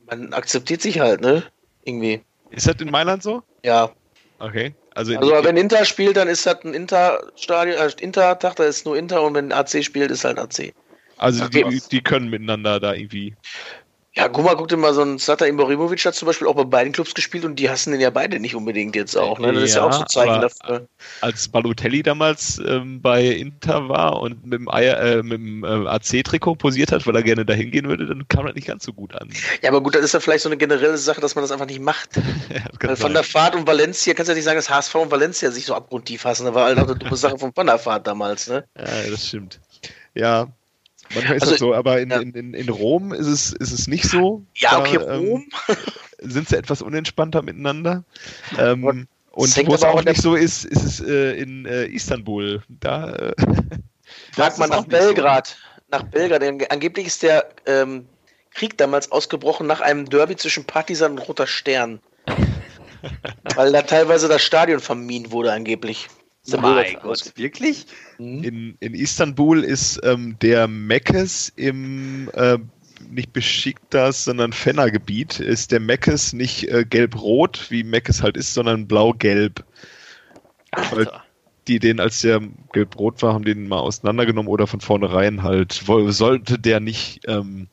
man akzeptiert sich halt, ne? Irgendwie. Ist das in Mailand so? Ja. Okay. Also, Also wenn Inter spielt, dann ist das ein Inter-Stadion, äh, Inter-Tag, da ist nur Inter und wenn AC spielt, ist halt AC. also die, die können miteinander da irgendwie. Ja, guck mal, guck dir mal, so ein Zlatan Ibrahimovic hat zum Beispiel auch bei beiden Clubs gespielt und die hassen den ja beide nicht unbedingt jetzt auch. Ne? Das ist ja Ja, auch so ein Zeichen dafür. Als Balotelli damals ähm, bei Inter war und mit dem, äh, dem äh, AC-Trikot posiert hat, weil er gerne dahin gehen würde, dann kam das nicht ganz so gut an. Ja, aber gut, das ist ja vielleicht so eine generelle Sache, dass man das einfach nicht macht. Ja, sein. der Fahrt und Valencia kannst du ja nicht sagen, dass HSV und Valencia sich so abgrundtief hassen. Das war halt auch eine dumme Sache von von der Fahrt damals, ne? Ja, das stimmt. Ja, manchmal ist Also, das so, aber in, ja. in, in, in Rom ist es, ist es nicht so. Ja, okay, Da, ähm, Rom. sind sie etwas unentspannter miteinander. Ähm, Und wo es auch nicht so ist, ist es äh, in äh, Istanbul. Da, äh, es nach nicht so. Belgrad. Nach Belgrad. Angeblich ist der ähm, Krieg damals ausgebrochen nach einem Derby zwischen Partisan und Roter Stern. Weil da teilweise das Stadion vermint wurde, angeblich. Mein Gott, wirklich? Mhm. In, in Istanbul ist ähm, der Meckes im äh, nicht Besiktas, sondern Fenner-Gebiet, ist der Meckes nicht äh, gelb-rot, wie Meckes halt ist, sondern blau-gelb. Weil die den, als der gelb-rot war, haben den mal auseinandergenommen oder von vornherein halt, sollte der nicht, ähm,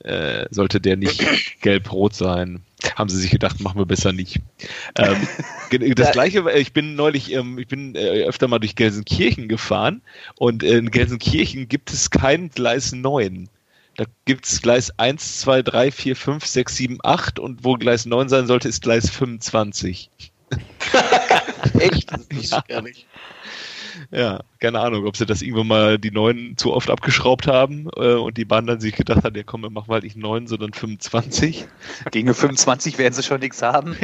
äh, sollte der nicht gelb-rot sein. Haben sie sich gedacht, machen wir besser nicht. Ähm, das Ja. gleiche, äh, ich bin neulich, ähm, ich bin äh, öfter mal durch Gelsenkirchen gefahren und in Gelsenkirchen gibt es kein Gleis 9. Da gibt es Gleis 1, 2, 3, 4, 5, 6, 7, 8 und wo Gleis 9 sein sollte, ist Gleis 25. Echt? Das ich gar nicht. Ja, keine Ahnung, ob sie das irgendwann mal die neuen zu oft abgeschraubt haben äh, und die Bahn dann sich gedacht hat, ja komm, wir machen halt nicht neun, sondern 25. Gegen 25 werden sie schon nichts haben.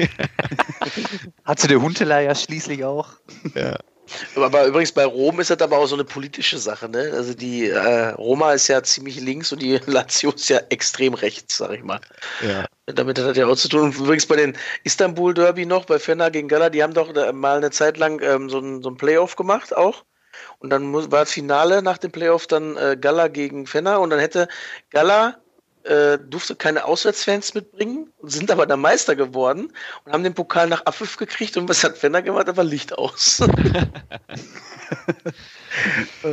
Hatte der Hunteler ja schließlich auch. Ja. Aber übrigens bei Rom ist das aber auch so eine politische Sache, ne? Also die äh, Roma ist ja ziemlich links und die Lazio ist ja extrem rechts, sag ich mal. ja. Damit hat das ja auch zu tun. Und übrigens bei den Istanbul Derby noch, bei Fener gegen Gala, die haben doch da mal eine Zeit lang ähm, so, ein, so ein Playoff gemacht auch. Und dann muss, war Finale nach dem Playoff dann äh, Gala gegen Fener und dann hätte Gala äh, durfte keine Auswärtsfans mitbringen und sind aber dann Meister geworden und haben den Pokal nach Abpfiff gekriegt und was hat Fener gemacht? Da war Licht aus.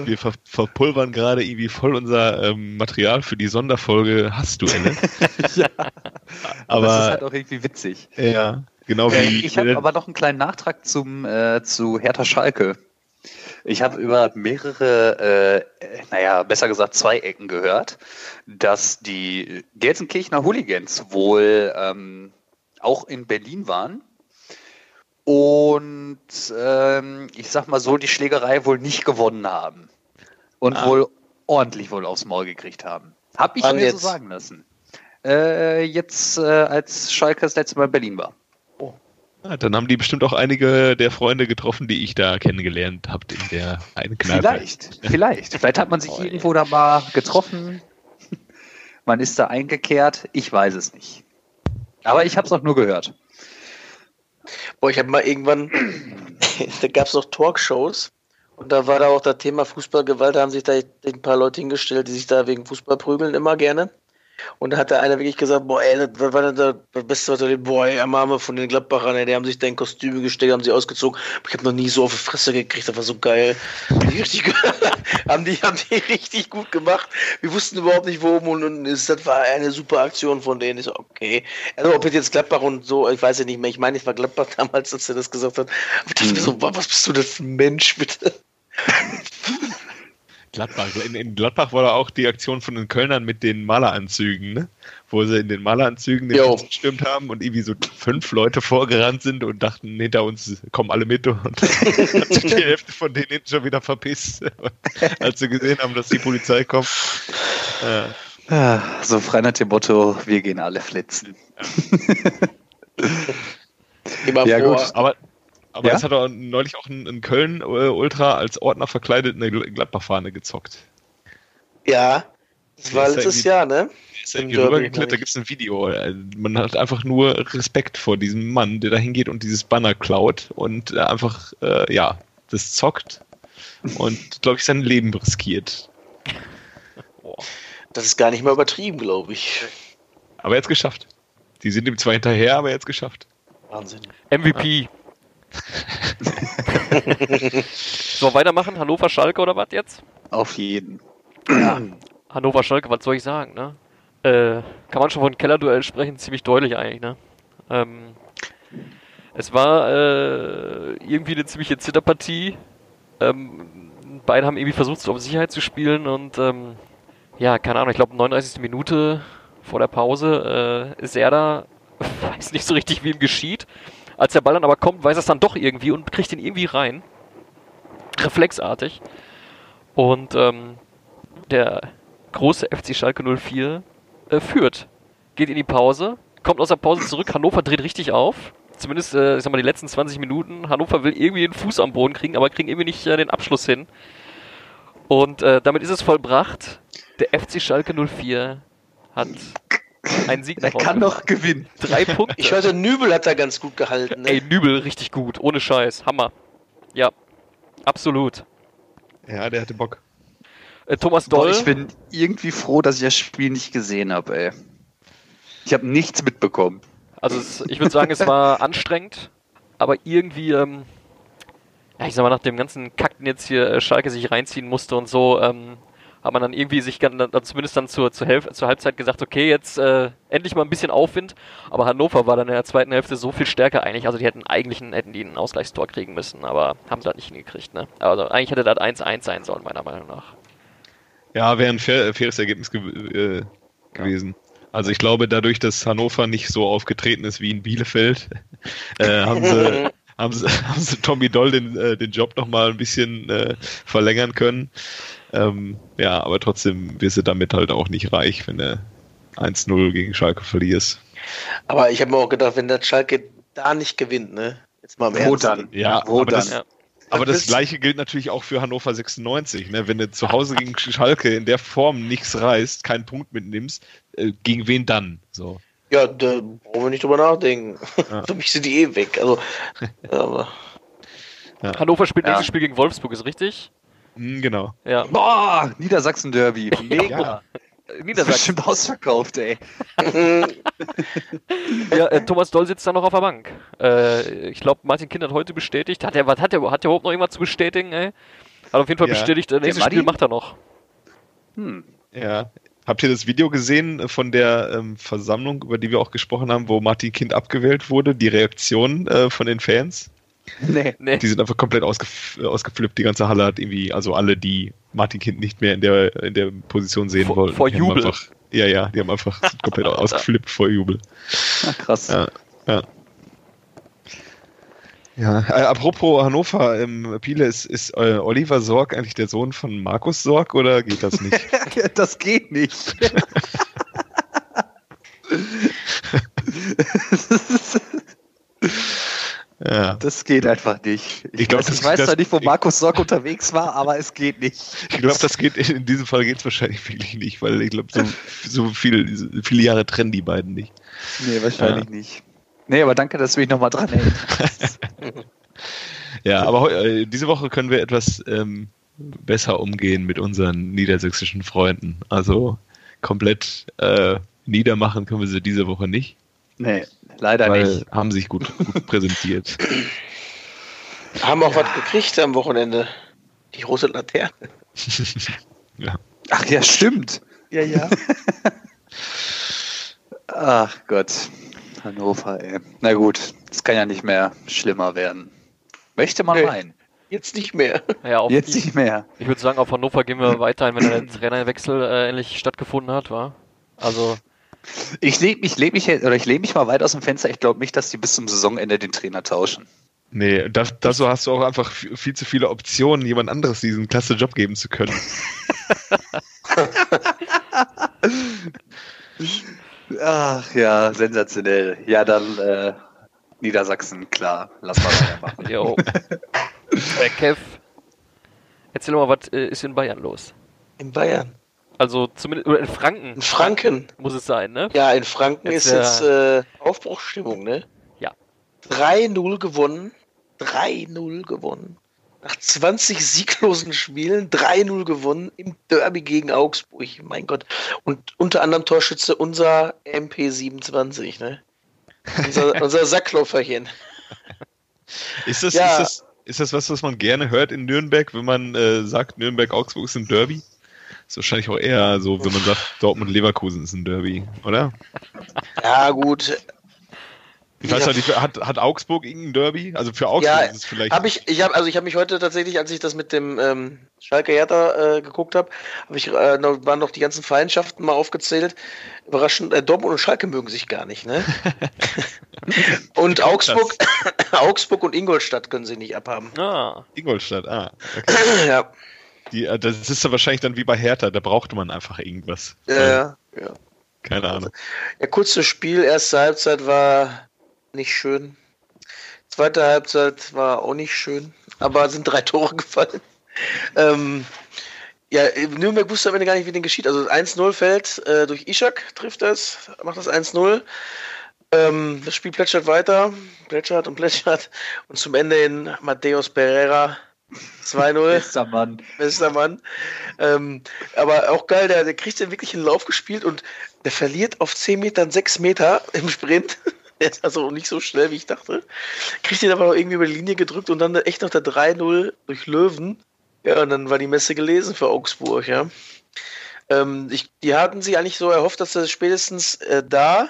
Wir ver verpulvern gerade irgendwie voll unser ähm, Material für die Sonderfolge Hassduelle. ja. Aber das ist halt auch irgendwie witzig. ja, genau Äh, wie ich habe aber noch einen kleinen Nachtrag zum, äh, zu Hertha Schalke. Ich habe über mehrere, äh, naja, besser gesagt zwei Ecken gehört, dass die Gelsenkirchener Hooligans wohl ähm, auch in Berlin waren und ähm, ich sag mal so, die Schlägerei wohl nicht gewonnen haben und Ah. wohl ordentlich wohl aufs Maul gekriegt haben. Hab ich mir so sagen lassen. Äh, jetzt, äh, als Schalke das letzte Mal in Berlin war. Dann haben die bestimmt auch einige der Freunde getroffen, die ich da kennengelernt habe in der einen Kneipe. Vielleicht, vielleicht. Vielleicht hat man sich Oh, irgendwo da mal getroffen. Man ist da eingekehrt. Ich weiß es nicht. Aber ich habe es auch nur gehört. Boah, ich habe mal irgendwann, da gab es noch Talkshows und da war da auch das Thema Fußballgewalt, da haben sich da ein paar Leute hingestellt, die sich da wegen Fußball prügeln, immer gerne. Und da hat da einer wirklich gesagt, boah, ey, das war dann das Beste, was er erlebt, boah, ey, am Arme von den Gladbachern, ey, die haben sich da in Kostüme gesteckt, haben sie ausgezogen. Ich habe noch nie so auf die Fresse gekriegt, das war so geil. Haben die richtig, haben die, haben die richtig gut gemacht. Wir wussten überhaupt nicht, worum und, und es- das war eine super Aktion von denen. Ich so, okay. Also ob jetzt Gladbach und so, ich weiß ja nicht mehr. Ich meine, ich war Gladbach damals, als er das gesagt hat. Aber ich dachte mir so, boah, was bist du denn für ein Mensch, bitte? Gladbach. In, in, Gladbach war da auch die Aktion von den Kölnern mit den Maleranzügen, ne? wo sie in den Maleranzügen den gestürmt haben und irgendwie so fünf Leute vorgerannt sind und dachten, hinter uns kommen alle mit und hat sich die Hälfte von denen schon wieder verpisst, als sie gesehen haben, dass die Polizei kommt. Ja. So frei nach dem Motto, wir gehen alle flitzen. Ja, Ja, vor, gut. Aber, aber Ja? es hat auch neulich auch ein, ein Köln-Ultra als Ordner verkleidet eine Gladbach-Fahne gezockt. ja, das war ist ja letztes Jahr, ne? ist irgendwie rübergeklettert, da gibt es ein Video. Äh, Man hat einfach nur Respekt vor diesem Mann, der da hingeht und dieses Banner klaut und äh, einfach, äh, ja, das zockt und, glaube ich, sein Leben riskiert. Das ist gar nicht mal übertrieben, glaube ich. Aber er hat es geschafft. Die sind ihm zwar hinterher, aber er hat es geschafft. Wahnsinn. MVP. so, weitermachen. Hannover Schalke oder was jetzt? Auf jeden. Hannover Schalke, was soll ich sagen, ne? Äh, kann man schon von Kellerduell sprechen, ziemlich deutlich eigentlich, ne? Ähm, es war äh, irgendwie eine ziemliche Zitterpartie. Ähm, beide haben irgendwie versucht, auf Sicherheit zu spielen und ähm, ja, keine Ahnung, ich glaube 39. Minute vor der Pause äh, ist er da, weiß nicht so richtig, wie ihm geschieht. Als der Ball dann aber kommt, weiß er es dann doch irgendwie und kriegt ihn irgendwie rein. Reflexartig. Und ähm, der große FC Schalke 04 äh, führt. Geht in die Pause, kommt aus der Pause zurück. Hannover dreht richtig auf. Zumindest, äh, ich sag mal, die letzten 20 Minuten. Hannover will irgendwie den Fuß am Boden kriegen, aber kriegen irgendwie nicht äh, den Abschluss hin. Und äh, damit ist es vollbracht. Der FC Schalke 04 hat einen Sieg Er kann noch gewinnen. Drei Punkte. Ich hörte, Nübel hat da ganz gut gehalten. Ey, Ne? Nübel, richtig gut. Ohne Scheiß. Hammer. Ja, absolut. Ja, der hatte Bock. Äh, Thomas Boah, Doll. ich bin irgendwie froh, dass ich das Spiel nicht gesehen habe, ey. Ich habe nichts mitbekommen. Also es, ich würde sagen, es war anstrengend, aber irgendwie, ähm, ja, ich sag mal, nach dem ganzen Kack, den jetzt hier äh, Schalke sich reinziehen musste und so, ähm, hat man dann irgendwie sich gan- dann, zumindest dann zur, zur, Hälf zur Halbzeit gesagt, okay, jetzt äh, endlich mal ein bisschen Aufwind. Aber Hannover war dann in der zweiten Hälfte so viel stärker eigentlich. Also die hätten eigentlich ein, hätten die ein Ausgleichstor kriegen müssen, aber haben sie halt nicht hingekriegt. Ne? Also eigentlich hätte das 1-1 sein sollen, meiner Meinung nach. Ja, wäre ein fair, faires Ergebnis gew äh, gewesen. Also ich glaube, dadurch, dass Hannover nicht so aufgetreten ist wie in Bielefeld, äh, haben, sie, haben, sie, haben sie Tommy Doll den, äh, den Job nochmal ein bisschen äh, verlängern können. Ähm, ja, aber trotzdem wirst du damit halt auch nicht reich, wenn du 1-0 gegen Schalke verlierst. Aber ich habe mir auch gedacht, wenn der Schalke da nicht gewinnt, ne? Jetzt mal im Wo Ernst. dann? Ja, Wo aber dann? das, Ja. aber das gleiche gilt natürlich auch für Hannover 96. Ne? Wenn du zu Hause gegen Schalke in der Form nichts reißt, keinen Punkt mitnimmst, äh, gegen wen dann? So. Ja, da brauchen wir nicht drüber nachdenken. Ja. Für mich sind die eh weg. Also, aber Hannover spielt Ja. nächstes Spiel gegen Wolfsburg, ist richtig? Hm, genau. Ja. Boah, Niedersachsen-Derby. Mega. Ja. Niedersachsen. Bestimmt ausverkauft, ey. Ja, äh, Thomas Doll sitzt da noch auf der Bank. Äh, ich glaube, Martin Kind hat heute bestätigt. Hat er, was hat er, hat er überhaupt noch irgendwas zu bestätigen, ey? Hat auf jeden Fall Ja. bestätigt, äh, nächstes? Spiel macht er noch. Hm. Ja. Habt ihr das Video gesehen von der ähm, Versammlung, über die wir auch gesprochen haben, wo Martin Kind abgewählt wurde? Die Reaktion äh, von den Fans? Nee. Nee. Die sind einfach komplett ausgef ausgeflippt. Die ganze Halle hat irgendwie, also alle, die Martin Kind nicht mehr in der, in der Position sehen Vor- wollten. vor Jubel. Einfach, ja, ja, die haben einfach komplett ausgeflippt vor Jubel. Ach, krass. Ja, ja. Ja, äh, apropos Hannover, ähm, Piele, ist, ist äh, Oliver Sorg eigentlich der Sohn von Markus Sorg oder geht das nicht? das geht nicht. ja. das geht einfach nicht. Ich, Ich glaub, weiß, das- ich weiß das- zwar nicht, wo Markus Sorg unterwegs war, aber es geht nicht. Ich glaube, das geht in diesem Fall geht es wahrscheinlich wirklich nicht, weil ich glaube, so, so viel, so viele Jahre trennen die beiden nicht. Nee, wahrscheinlich nicht. Nee, aber danke, dass du mich nochmal dran erinnerst. Ja, aber äh, diese Woche können wir etwas ähm, besser umgehen mit unseren niedersächsischen Freunden. Also komplett äh, niedermachen können wir sie diese Woche nicht, Nee, leider weil nicht. haben sich gut, gut präsentiert. haben auch was gekriegt am Wochenende. Die große Laterne. ja. Ach ja, stimmt. Ja, ja. Ach Gott. Hannover, ey. Na gut, es kann ja nicht mehr schlimmer werden. Möchte man Nee. meinen. Jetzt nicht mehr. Ja, auf, Jetzt nicht mehr. Ich würde sagen, auf Hannover gehen wir weiterhin, wenn der Trainerwechsel äh, endlich stattgefunden hat, war. Also, Ich lehne mich, lehn mich, oder ich lehne mich mal weit aus dem Fenster. Ich glaube nicht, dass die bis zum Saisonende den Trainer tauschen. Nee, das, dazu hast du auch einfach viel viel zu viele Optionen, jemand anderes diesen klasse Job geben zu können. Ach ja, sensationell. Ja, dann äh, Niedersachsen, klar. Lass mal weitermachen. jo. äh, Kev, erzähl mal, was äh, ist in Bayern los? In Bayern. Also zumindest oder in Franken In Franken. muss es sein, ne? Ja, in Franken Jetzt, ist jetzt äh, Aufbruchsstimmung, ne? Ja. 3-0 gewonnen. 3-0 gewonnen. Nach 20 sieglosen Spielen 3-0 gewonnen im Derby gegen Augsburg. Mein Gott. Und unter anderem Torschütze unser MP27, ne? Unser, unser Sackklopferchen. Ist das, Ja. ist, das, ist das was, was man gerne hört in Nürnberg, wenn man äh, sagt, Nürnberg-Augsburg ist ein Derby? Ist wahrscheinlich auch eher so, wenn man sagt, Dortmund-Leverkusen ist ein Derby, oder? Ja, gut. Ich weiß Ja. halt nicht, hat, hat Augsburg irgendein Derby? Also für Augsburg Ja, ist es vielleicht. Habe ich, ich habe, also ich habe mich heute tatsächlich, als ich das mit dem ähm, Schalke Hertha äh, geguckt habe, habe ich äh, waren noch die ganzen Feindschaften mal aufgezählt. Überraschend, äh, Dortmund und Schalke mögen sich gar nicht, ne? und Augsburg, Augsburg und Ingolstadt können sie nicht abhaben. Ah, Ingolstadt, ah. Okay. ja, Die, äh, das ist ja wahrscheinlich dann wie bei Hertha, da brauchte man einfach irgendwas. ja, ja, ja. Keine Ahnung. Ja, kurzes Spiel, erste Halbzeit war nicht schön. Zweite Halbzeit war auch nicht schön, aber sind drei Tore gefallen. Ähm, ja, Nürnberg wusste am Ende gar nicht, wie denn geschieht. Also 1-0 fällt äh, durch Ishak, trifft es, macht das 1-0. Ähm, das Spiel plätschert weiter, plätschert und plätschert. Und zum Ende in Mateus Pereira 2-0. Bester Mann. Bester Mann. Ähm, aber auch geil, der, der kriegt den wirklich in den Lauf gespielt und der verliert auf 10 Metern 6 Meter im Sprint. Ist also nicht so schnell, wie ich dachte. Kriegt ihn aber noch irgendwie über die Linie gedrückt und dann echt noch der 3-0 durch Löwen. Ja, und dann war die Messe gelesen für Augsburg, ja. Ähm, ich, die hatten sich eigentlich so erhofft, dass sie spätestens äh, da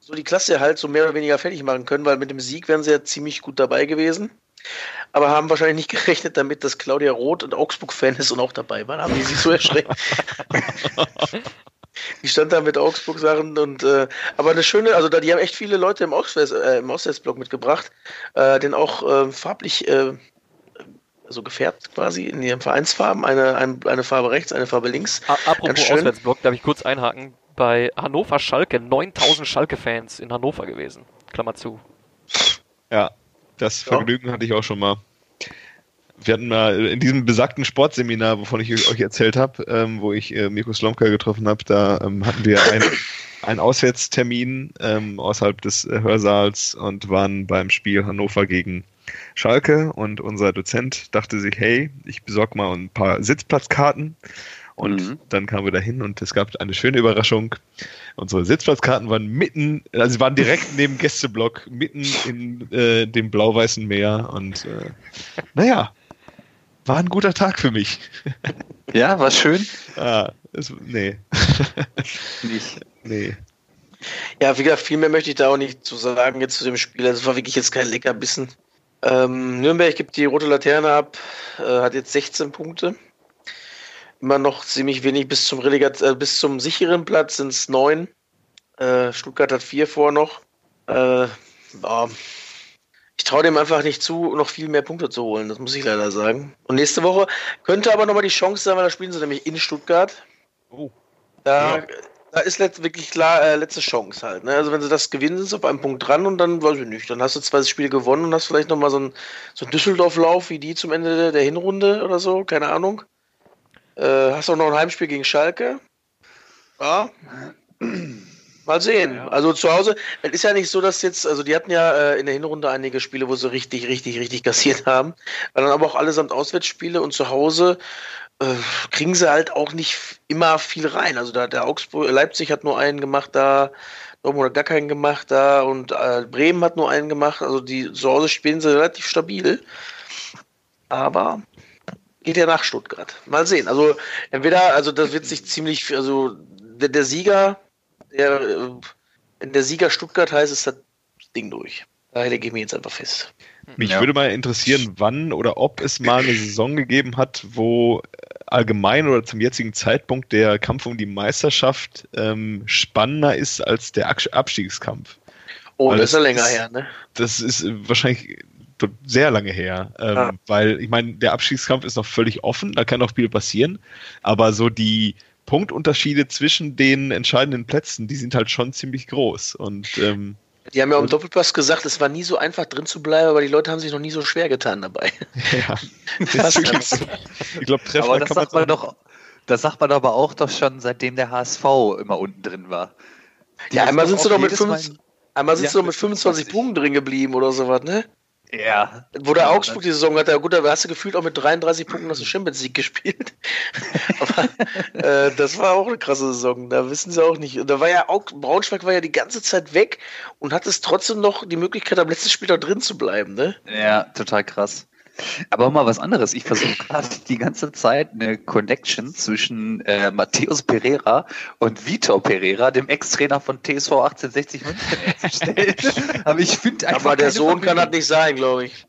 so die Klasse halt so mehr oder weniger fertig machen können, weil mit dem Sieg wären sie ja ziemlich gut dabei gewesen. Aber haben wahrscheinlich nicht gerechnet damit, dass Claudia Roth ein Augsburg-Fan ist und auch dabei war. Da haben die sich so erschreckt. die stand da mit Augsburg-Sachen und äh, aber eine schöne, also da die haben echt viele Leute im, Auswärts, äh, im Auswärtsblock mitgebracht, äh, den auch äh, farblich äh, so gefärbt quasi in ihren Vereinsfarben. Eine, ein, eine Farbe rechts, eine Farbe links. A apropos. Auswärtsblock, darf ich kurz einhaken. Bei Hannover Schalke 9000 Schalke-Fans in Hannover gewesen. Klammer zu. Ja, das Ja. Vergnügen hatte ich auch schon mal. Wir hatten mal in diesem besagten Sportseminar, wovon ich euch erzählt habe, ähm, wo ich äh, Mirko Slomka getroffen habe, da ähm, hatten wir ein, einen Auswärtstermin ähm, außerhalb des äh, Hörsaals und waren beim Spiel Hannover gegen Schalke und unser Dozent dachte sich, hey, ich besorge mal ein paar Sitzplatzkarten und Mhm. dann kamen wir dahin und es gab eine schöne Überraschung. Unsere Sitzplatzkarten waren mitten, also sie waren direkt neben Gästeblock, mitten in äh, dem blau-weißen Meer und äh, naja, war ein guter Tag für mich. Ja, war schön. ah, es, nee, Nicht. nee. Ja, wie gesagt, viel mehr möchte ich da auch nicht zu sagen jetzt zu dem Spiel. Also es war wirklich jetzt kein Leckerbissen. Ähm, Nürnberg gibt die rote Laterne ab, äh, hat jetzt 16 Punkte. Immer noch ziemlich wenig bis zum Relegat äh, bis zum sicheren Platz sind es neun. Äh, Stuttgart hat vier vor noch. Äh, ja. Ich traue dem einfach nicht zu, noch viel mehr Punkte zu holen. Das muss ich leider sagen. Und nächste Woche könnte aber nochmal die Chance sein, weil da spielen sie nämlich in Stuttgart. Oh. Da, Ja. da ist wirklich klar äh, letzte Chance halt. Ne? Also wenn sie das gewinnen, sind sie auf einem Punkt dran und dann weiß ich nicht. Dann hast du zwei Spiele gewonnen und hast vielleicht nochmal so einen so einen Düsseldorf-Lauf wie die zum Ende der, der Hinrunde oder so, keine Ahnung. Äh, hast auch noch ein Heimspiel gegen Schalke. Ja. Mal sehen. Also zu Hause, es ist ja nicht so, dass jetzt, also die hatten ja äh, in der Hinrunde einige Spiele, wo sie richtig, richtig, richtig kassiert haben. Weil dann aber auch allesamt Auswärtsspiele und zu Hause äh, kriegen sie halt auch nicht immer viel rein. Also da der Augsburg, Leipzig hat nur einen gemacht da, Dortmund hat gar keinen gemacht da und äh, Bremen hat nur einen gemacht. Also die zu Hause spielen sie relativ stabil. Aber geht ja nach Stuttgart. Mal sehen. Also entweder, also das wird sich ziemlich, also der, der Sieger, der, äh, wenn der Sieger Stuttgart heißt, ist das Ding durch. Da lege ich mich jetzt einfach fest. Mich Ja. würde mal interessieren, wann oder ob es mal eine Saison gegeben hat, wo allgemein oder zum jetzigen Zeitpunkt der Kampf um die Meisterschaft ähm, spannender ist als der Abstiegskampf. Oh, Weil das ist ja länger ist- her, ne? Das ist äh, wahrscheinlich sehr lange her, ähm, Ja. weil ich meine, der Abstiegskampf ist noch völlig offen, da kann noch viel passieren, aber so die Punktunterschiede zwischen den entscheidenden Plätzen, die sind halt schon ziemlich groß und ähm, Die haben ja im Doppelpass gesagt, es war nie so einfach drin zu bleiben, aber die Leute haben sich noch nie so schwer getan dabei. ja, das ist wirklich so. Ich glaube, Treffer Aber das sagt man doch, das sagt man aber auch doch schon, seitdem der HSV immer unten drin war. Die Ja, einmal sind sie auch doch mit 25 Einmal sind Ja, sie doch mit 25 25. Punkten drin geblieben oder sowas, ne? Ja. Wo der Ja, Augsburg die Saison hatte, ja gut, da hast du gefühlt auch mit 33 Punkten hast du Champions League gespielt. Aber äh, das war auch eine krasse Saison, da wissen sie auch nicht. Und da war ja auch, Braunschweig war ja die ganze Zeit weg und hat es trotzdem noch die Möglichkeit, am letzten Spiel da drin zu bleiben, ne? Ja, total krass. Aber mal was anderes. Ich versuche gerade die ganze Zeit eine Connection zwischen äh, Matthäus Pereira und Vitor Pereira, dem Ex-Trainer von TSV 1860 München, herzustellen. Aber ich finde einfach. Aber der Sohn kann Verbindung. das nicht sein, glaube ich.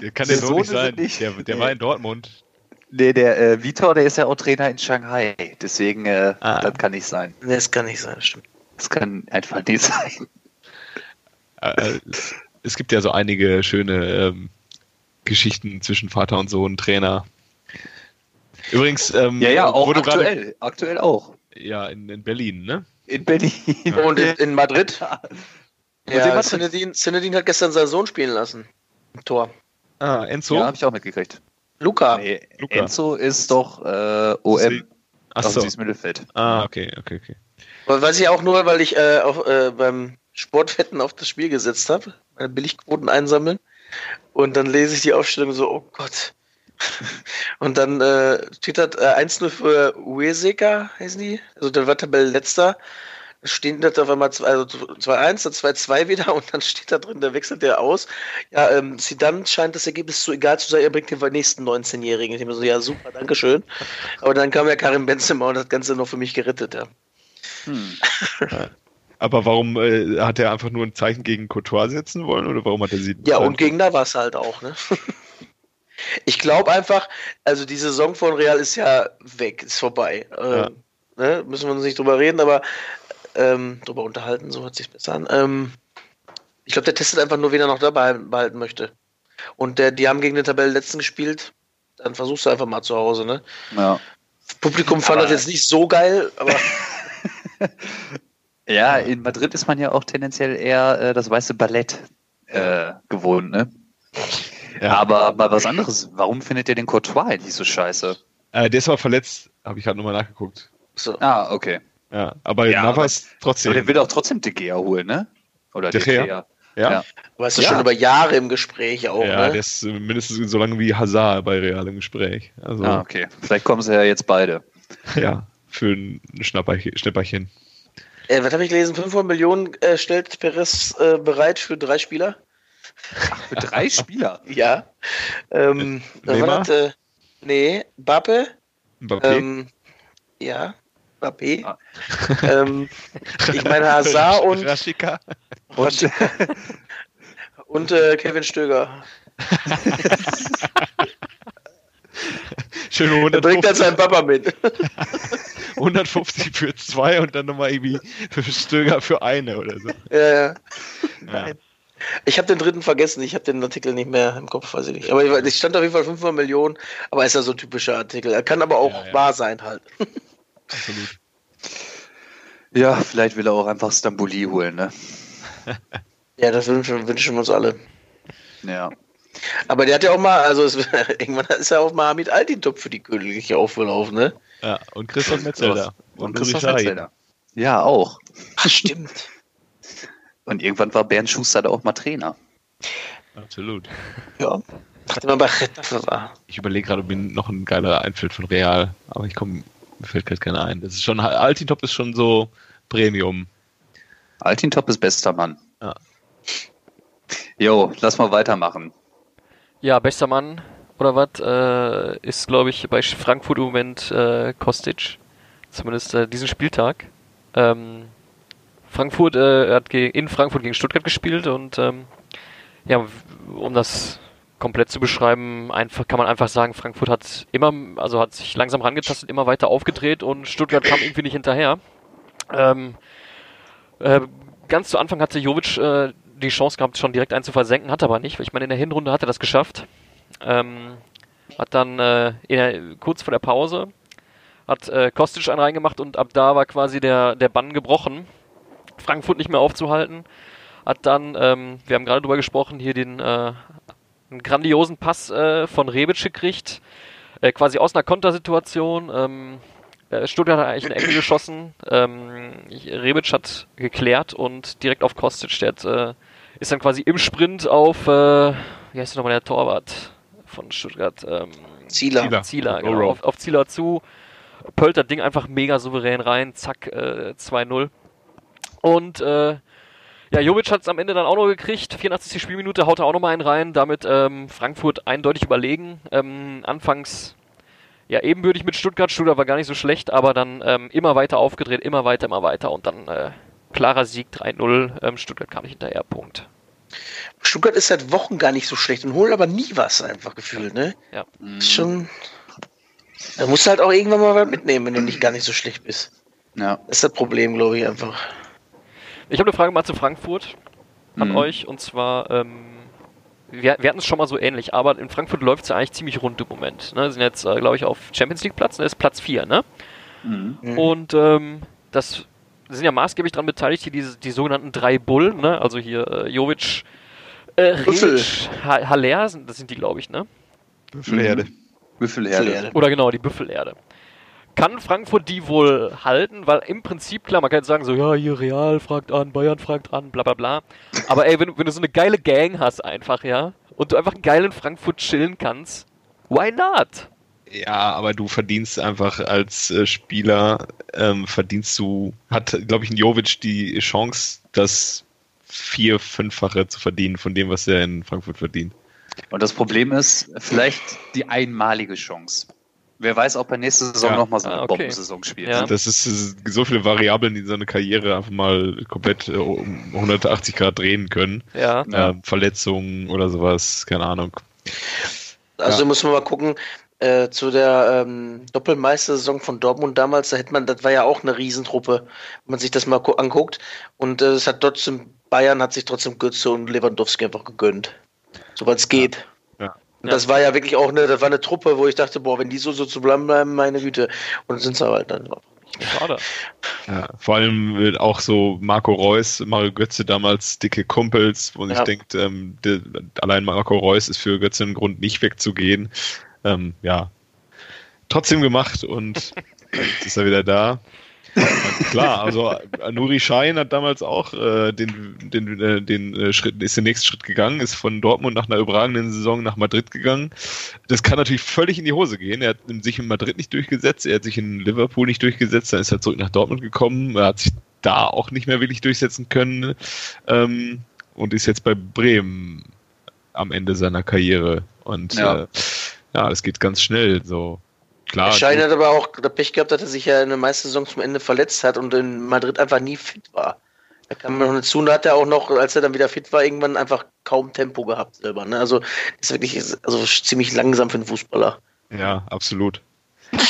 Der kann Der der so Sohn nicht sein. nicht. Der, der Nee. war in Dortmund. Nee, der äh, Vitor, der ist ja auch Trainer in Shanghai. Deswegen, äh, Ah. das kann nicht sein. Nee, Das kann nicht sein, stimmt. Das kann einfach nicht sein. Äh, es, es gibt ja so einige schöne ähm, Geschichten zwischen Vater und Sohn, Trainer. Übrigens, ähm, Ja, ja, auch du gerade aktuell. Aktuell auch. ja in, in Berlin, ne? In Berlin. Und in, in Madrid? Ja? Zinedine, Zinedine hat gestern seinen Sohn spielen lassen. Im Tor. Ah, Enzo. Ja, habe ich auch mitgekriegt. Luca. Nee, Luca. Enzo ist doch äh, OM. Achso. Offensives Mittelfeld. Ah, okay, okay, okay. Aber Weiß ich auch nur, weil ich äh, auf, äh, beim Sportwetten auf das Spiel gesetzt habe, meine Billigquoten einsammeln. Und dann lese ich die Aufstellung so, oh Gott. Und dann äh, steht äh, 1-0 für Ueseka, heißen die. Also der war Tabellenletzter. Da stehen da auf einmal zwei- also 2-1, dann 2-2 wieder und dann steht da drin, da wechselt der aus. Ja, ähm, Zidane scheint das Ergebnis so egal zu sein, er bringt den nächsten 19-Jährigen. Ich denke mir so, ja super, Dankeschön. Aber dann kam ja Karim Benzema und hat das Ganze noch für mich gerettet, ja. Hm. Aber warum äh, hat er einfach nur ein Zeichen gegen Courtois setzen wollen oder warum hat er sie? Ja, und gegen da war es halt auch, ne? Ich glaube einfach, also die Saison von Real ist ja weg, ist vorbei. Ja. Ähm, ne? Müssen wir uns nicht drüber reden, aber ähm, drüber unterhalten, so hört sich besser an. Ähm, ich glaube, der testet einfach nur, wen er noch dabei behalten möchte. Und der, die haben gegen den Tabellenletzten gespielt. Dann versuchst du einfach mal zu Hause, ne? Ja. Publikum fand Aber- das jetzt nicht so geil, aber ja, in Madrid ist man ja auch tendenziell eher äh, das weiße Ballett äh, gewohnt, ne? Ja. Aber mal was anderes. Warum findet ihr den Courtois eigentlich so scheiße? Äh, der ist aber verletzt, habe ich gerade nochmal nachgeguckt. so. Ah, okay. Ja, aber Ja, Navas Aber trotzdem. der will doch trotzdem De Gea holen, ne? Oder De De Gea? Gea. ja, ja. Aber ist ja schon über Jahre im Gespräch auch, ja, ne? der ist mindestens so lange wie Hazard bei Real im Gespräch. Also Ah, okay. Vielleicht kommen sie ja jetzt beide. ja, für ein Schnapperchen. Äh, was habe ich gelesen? 500 Millionen äh, stellt Perez äh, bereit für drei Spieler. Für drei Spieler. Ja. Ähm, war das, äh, nee, Bappe. Mbappé. Ähm, ja, Bappe. Ah. ähm, ich meine Hazard und, Rashica. Und, und äh, Kevin Stöger. Schön Er bringt dann 150, seinen Papa mit. 150 für zwei und dann nochmal irgendwie für Stöger für eine oder so. ja, ja. Ja. Ich habe den dritten vergessen, ich habe den Artikel nicht mehr im Kopf, weiß ich nicht. Aber ich- es stand auf jeden Fall 500 Millionen, aber ist ja so ein typischer Artikel. Er kann aber auch Ja, ja. wahr sein halt. Absolut. ja, vielleicht will er auch einfach Stambuli holen, ne? Ja, das wünschen, wünschen wir uns alle. Ja. Aber der hat ja auch mal, also es, irgendwann ist ja auch mal Hamid Altintop für die königliche aufgelaufen, ne? Ja, und Christoph Metzelder. Und Ulrich Christoph. Metzelder. Ja, auch. Ach, stimmt. Und irgendwann war Bernd Schuster da auch mal Trainer. Absolut. Ja. Er bei. Ich überlege gerade, ob mir noch ein geiler einfällt von Real, aber ich komme, mir fällt gerade keiner ein. Das ist schon, Altintop ist schon so Premium. Altintop ist bester Mann. Ja. Jo, lass mal weitermachen. Ja, bester Mann oder was äh, ist, glaube ich, bei Frankfurt im Moment äh, Kostic. Zumindest äh, diesen Spieltag. Ähm, Frankfurt äh, hat in Frankfurt gegen Stuttgart gespielt und ähm, Ja, um das komplett zu beschreiben, einfach kann man einfach sagen, Frankfurt hat immer, also hat sich langsam rangetastet, immer weiter aufgedreht und Stuttgart kam irgendwie nicht hinterher. Ähm, äh, ganz zu Anfang hatte Jovic äh, die Chance gehabt, schon direkt einen zu versenken, hat aber nicht. Ich meine, in der Hinrunde hat er das geschafft. Ähm, hat dann äh, der, kurz vor der Pause hat äh, Kostic einen reingemacht und ab da war quasi der, der Bann gebrochen. Frankfurt nicht mehr aufzuhalten. Hat dann, ähm, wir haben gerade drüber gesprochen, hier den äh, einen grandiosen Pass äh, von Rebic gekriegt. Äh, quasi aus einer Kontersituation. Ähm, äh, Stuttgart hat eigentlich eine Ecke geschossen. Ähm, Rebic hat geklärt und direkt auf Kostic. Der hat, äh, ist dann quasi im Sprint auf, äh, wie heißt nochmal der Torwart von Stuttgart? Ähm, Zieler. Zieler. Zieler, genau, auf, auf Zieler zu. Pölt das Ding einfach mega souverän rein. Zack, äh, 2-0. Und äh, ja, Jovic hat es am Ende dann auch noch gekriegt. 84. Spielminute haut er auch noch mal einen rein. Damit ähm, Frankfurt eindeutig überlegen. Ähm, anfangs ja ebenbürtig mit Stuttgart. Stuttgart war gar nicht so schlecht, aber dann ähm, immer weiter aufgedreht, immer weiter, immer weiter. Und dann äh, klarer Sieg 3-0. Ähm, Stuttgart kam nicht hinterher. Punkt. Stuttgart ist seit Wochen gar nicht so schlecht und holt aber nie was, einfach gefühlt, ne? Ja. Ist schon. Da musst du halt auch irgendwann mal was mitnehmen, wenn du nicht gar nicht so schlecht bist. Ja. Das ist das Problem, glaube ich, einfach. Ich habe eine Frage mal zu Frankfurt an Mhm. euch. Und zwar, ähm, wir, wir hatten es schon mal so ähnlich, aber in Frankfurt läuft es ja eigentlich ziemlich rund im Moment. Ne? Sind jetzt, äh, glaube ich, auf Champions League Platz, das ist Platz 4, ne? Mhm. Mhm. Und ähm, das sind ja maßgeblich daran beteiligt, hier diese, die sogenannten drei Bullen, ne? Also hier äh, Jovic, äh. Rebic, Ha- Haller, sind, das sind die, glaube ich, ne? Büffelherde. Mhm. Büffelherde. Büffelherde. Oder genau, die Büffelerde. Kann Frankfurt die wohl halten? Weil im Prinzip, klar, man kann jetzt sagen, so, ja, hier Real fragt an, Bayern fragt an, bla bla bla. Aber ey, wenn, du- wenn du so eine geile Gang hast einfach, ja, und du einfach geil in Frankfurt chillen kannst, why not? Ja, aber du verdienst einfach als äh, Spieler, ähm, verdienst du, hat, glaube ich, ein Jovic die Chance, das vier-, fünffache zu verdienen von dem, was er in Frankfurt verdient. Und das Problem ist vielleicht die einmalige Chance. Wer weiß, ob er nächste Saison Ja. nochmal so eine Ah, okay. Bombensaison spielt. Ja. Ne? Das ist äh, so viele Variablen, die so eine Karriere einfach mal komplett äh, um 180 Grad drehen können. Ja. Ja. Ähm, Verletzungen oder sowas, keine Ahnung. Also Ja. muss man mal gucken, äh, zu der ähm, Doppelmeistersaison von Dortmund damals, da hätte man, das war ja auch eine Riesentruppe, wenn man sich das mal gu- anguckt. Und äh, es hat trotzdem, Bayern hat sich trotzdem Götze und Lewandowski einfach gegönnt. Soweit es geht. Ja. Und das war ja wirklich auch eine, das war eine Truppe, wo ich dachte, boah, wenn die so, so zu bleiben, bleiben, meine Güte. Und sind sie halt dann. Schade. Ja, vor allem äh, auch so Marco Reus, Mario Götze damals dicke Kumpels, wo ich Ja. denke, ähm, allein Marco Reus ist für Götze ein Grund, nicht wegzugehen. Ähm, ja, trotzdem gemacht und jetzt ist er wieder da. Klar, also äh, Nuri Schein hat damals auch äh, den, den, äh, den äh, Schritt, ist den nächsten Schritt gegangen, ist von Dortmund nach einer überragenden Saison nach Madrid gegangen. Das kann natürlich völlig in die Hose gehen. Er hat sich in Madrid nicht durchgesetzt, er hat sich in Liverpool nicht durchgesetzt, dann ist er zurück nach Dortmund gekommen, er hat sich da auch nicht mehr wirklich durchsetzen können ähm, und ist jetzt bei Bremen am Ende seiner Karriere. Und Ja. äh, ja, das geht ganz schnell. So klar. Schein hat aber auch Pech gehabt, dass er sich ja in der Meistersaison zum Ende verletzt hat und in Madrid einfach nie fit war. Da kam noch dazu, und da hat er auch noch, als er dann wieder fit war, irgendwann einfach kaum Tempo gehabt selber. Ne? Also ist wirklich also ziemlich langsam für einen Fußballer. Ja, absolut.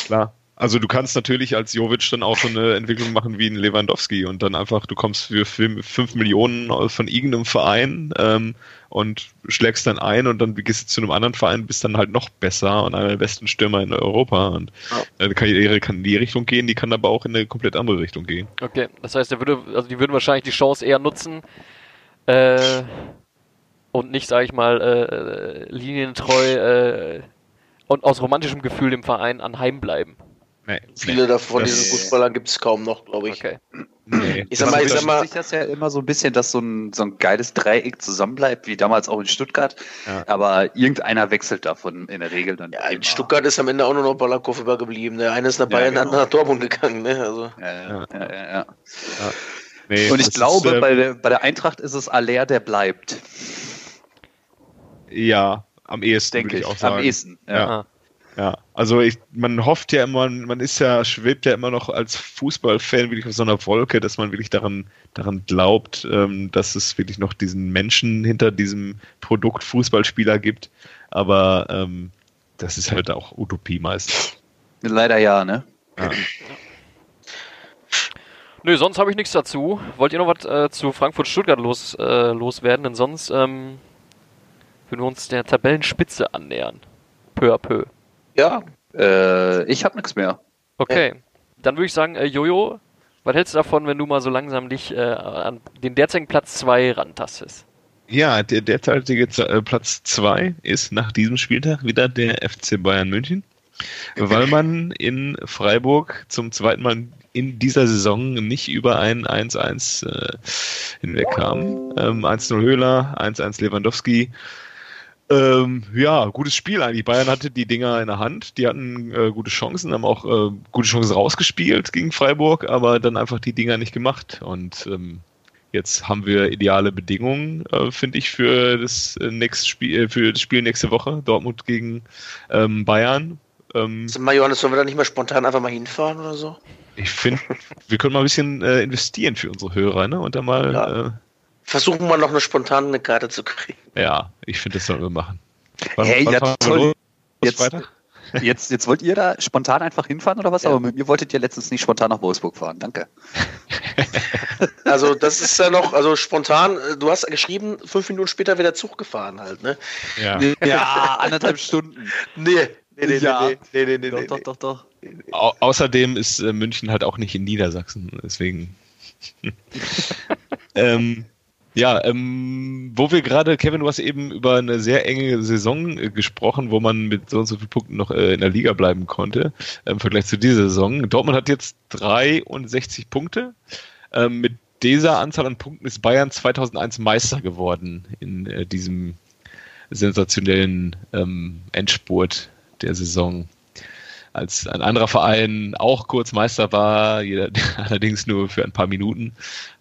Klar. Also du kannst natürlich als Jovic dann auch so eine Entwicklung machen wie ein Lewandowski und dann einfach, du kommst für 5 Millionen von irgendeinem Verein ähm, und schlägst dann ein und dann gehst du zu einem anderen Verein, bist dann halt noch besser und einer der besten Stürmer in Europa und Ja. deine Karriere kann in die Richtung gehen, die kann aber auch in eine komplett andere Richtung gehen. Okay, das heißt, er würde, also die würden wahrscheinlich die Chance eher nutzen äh, und nicht, sage ich mal, äh, linientreu äh, und aus romantischem Gefühl dem Verein anheim bleiben. Nee, Viele davon Das- diesen Fußballern gibt es kaum noch, glaube ich. Okay. Nee. Ich sag mal, ich sag mal, sich das ja immer so ein bisschen, dass so ein, so ein geiles Dreieck zusammenbleibt, wie damals auch in Stuttgart. Ja. Aber irgendeiner wechselt davon in der Regel dann. ja, in. Stuttgart ist am Ende auch nur noch Balakow übergeblieben. Der eine ist nach Bayern, der genau. andere nach Dortmund gegangen. Ne? Also, Ja, ja, ja, ja, ja. Nee, Und ich glaube, ist, äh, bei, der, bei der Eintracht ist es Aller, der bleibt. ja, am ehesten Denke ich. ich auch sagen. Am ehesten. Ja. Ah. Ja, also ich, man hofft ja immer, man ist ja, schwebt ja immer noch als Fußballfan wirklich auf so einer Wolke, dass man wirklich daran, daran glaubt, ähm, dass es wirklich noch diesen Menschen hinter diesem Produkt Fußballspieler gibt. Aber ähm, das ist halt auch Utopie meistens. Leider ja, ne? Ja. Nö, sonst habe ich nichts dazu. Wollt ihr noch was äh, zu Frankfurt-Stuttgart los, äh, loswerden? Denn sonst ähm, würden wir uns der Tabellenspitze annähern. Peu à peu. Ja, Äh, ich habe nichts mehr. Okay. Dann würde ich sagen, äh, Jojo, was hältst du davon, wenn du mal so langsam dich äh, an den derzeitigen Platz 2 rantastest? Ja, der derzeitige Z- äh, Platz 2 ist nach diesem Spieltag wieder der FC Bayern München, weil man in Freiburg zum zweiten Mal in dieser Saison nicht über ein 1-1 äh, hinwegkam. Ähm, 1-0 Höhler, 1-1 Lewandowski. Ähm, ja, gutes Spiel eigentlich. Bayern hatte die Dinger in der Hand, die hatten äh, gute Chancen, haben auch äh, gute Chancen rausgespielt gegen Freiburg, aber dann einfach die Dinger nicht gemacht. Und ähm, Jetzt haben wir ideale Bedingungen, äh, finde ich, für das äh, nächste Spiel, äh, für das Spiel nächste Woche, Dortmund gegen ähm, Bayern. Ähm, Also, mal Johannes, sollen wir da nicht mal spontan einfach mal hinfahren oder so? ich finde, wir können mal ein bisschen äh, investieren für unsere Hörer, ne? Und dann mal, Ja. Versuchen wir noch eine spontane Karte zu kriegen. ja, ich finde, das sollten wir machen. Hey, ja, fahren wir toll. Jetzt- Freitag? Jetzt, jetzt wollt ihr da spontan einfach hinfahren oder was? Ja. Aber mit mir wolltet ihr letztens nicht spontan nach Wolfsburg fahren. Danke. Also das ist ja noch, also spontan, äh, du hast geschrieben, fünf Minuten später wäre der Zug gefahren halt, ne? Ja. Ja, anderthalb Stunden. Nee, nee, nee, Ja. nee, nee, nee, nee, Doch, nee, doch, doch, doch. Au außerdem ist äh, München halt auch nicht in Niedersachsen, deswegen. ähm, ja, ähm, wo wir gerade, Kevin, du hast eben über eine sehr enge Saison äh, gesprochen, wo man mit so und so vielen Punkten noch äh, in der Liga bleiben konnte, äh, im Vergleich zu dieser Saison. Dortmund hat jetzt 63 Punkte. Ähm, mit dieser Anzahl an Punkten ist Bayern 2001 Meister geworden in äh, diesem sensationellen ähm, Endspurt der Saison als ein anderer Verein auch kurz Meister war, jeder, allerdings nur für ein paar Minuten,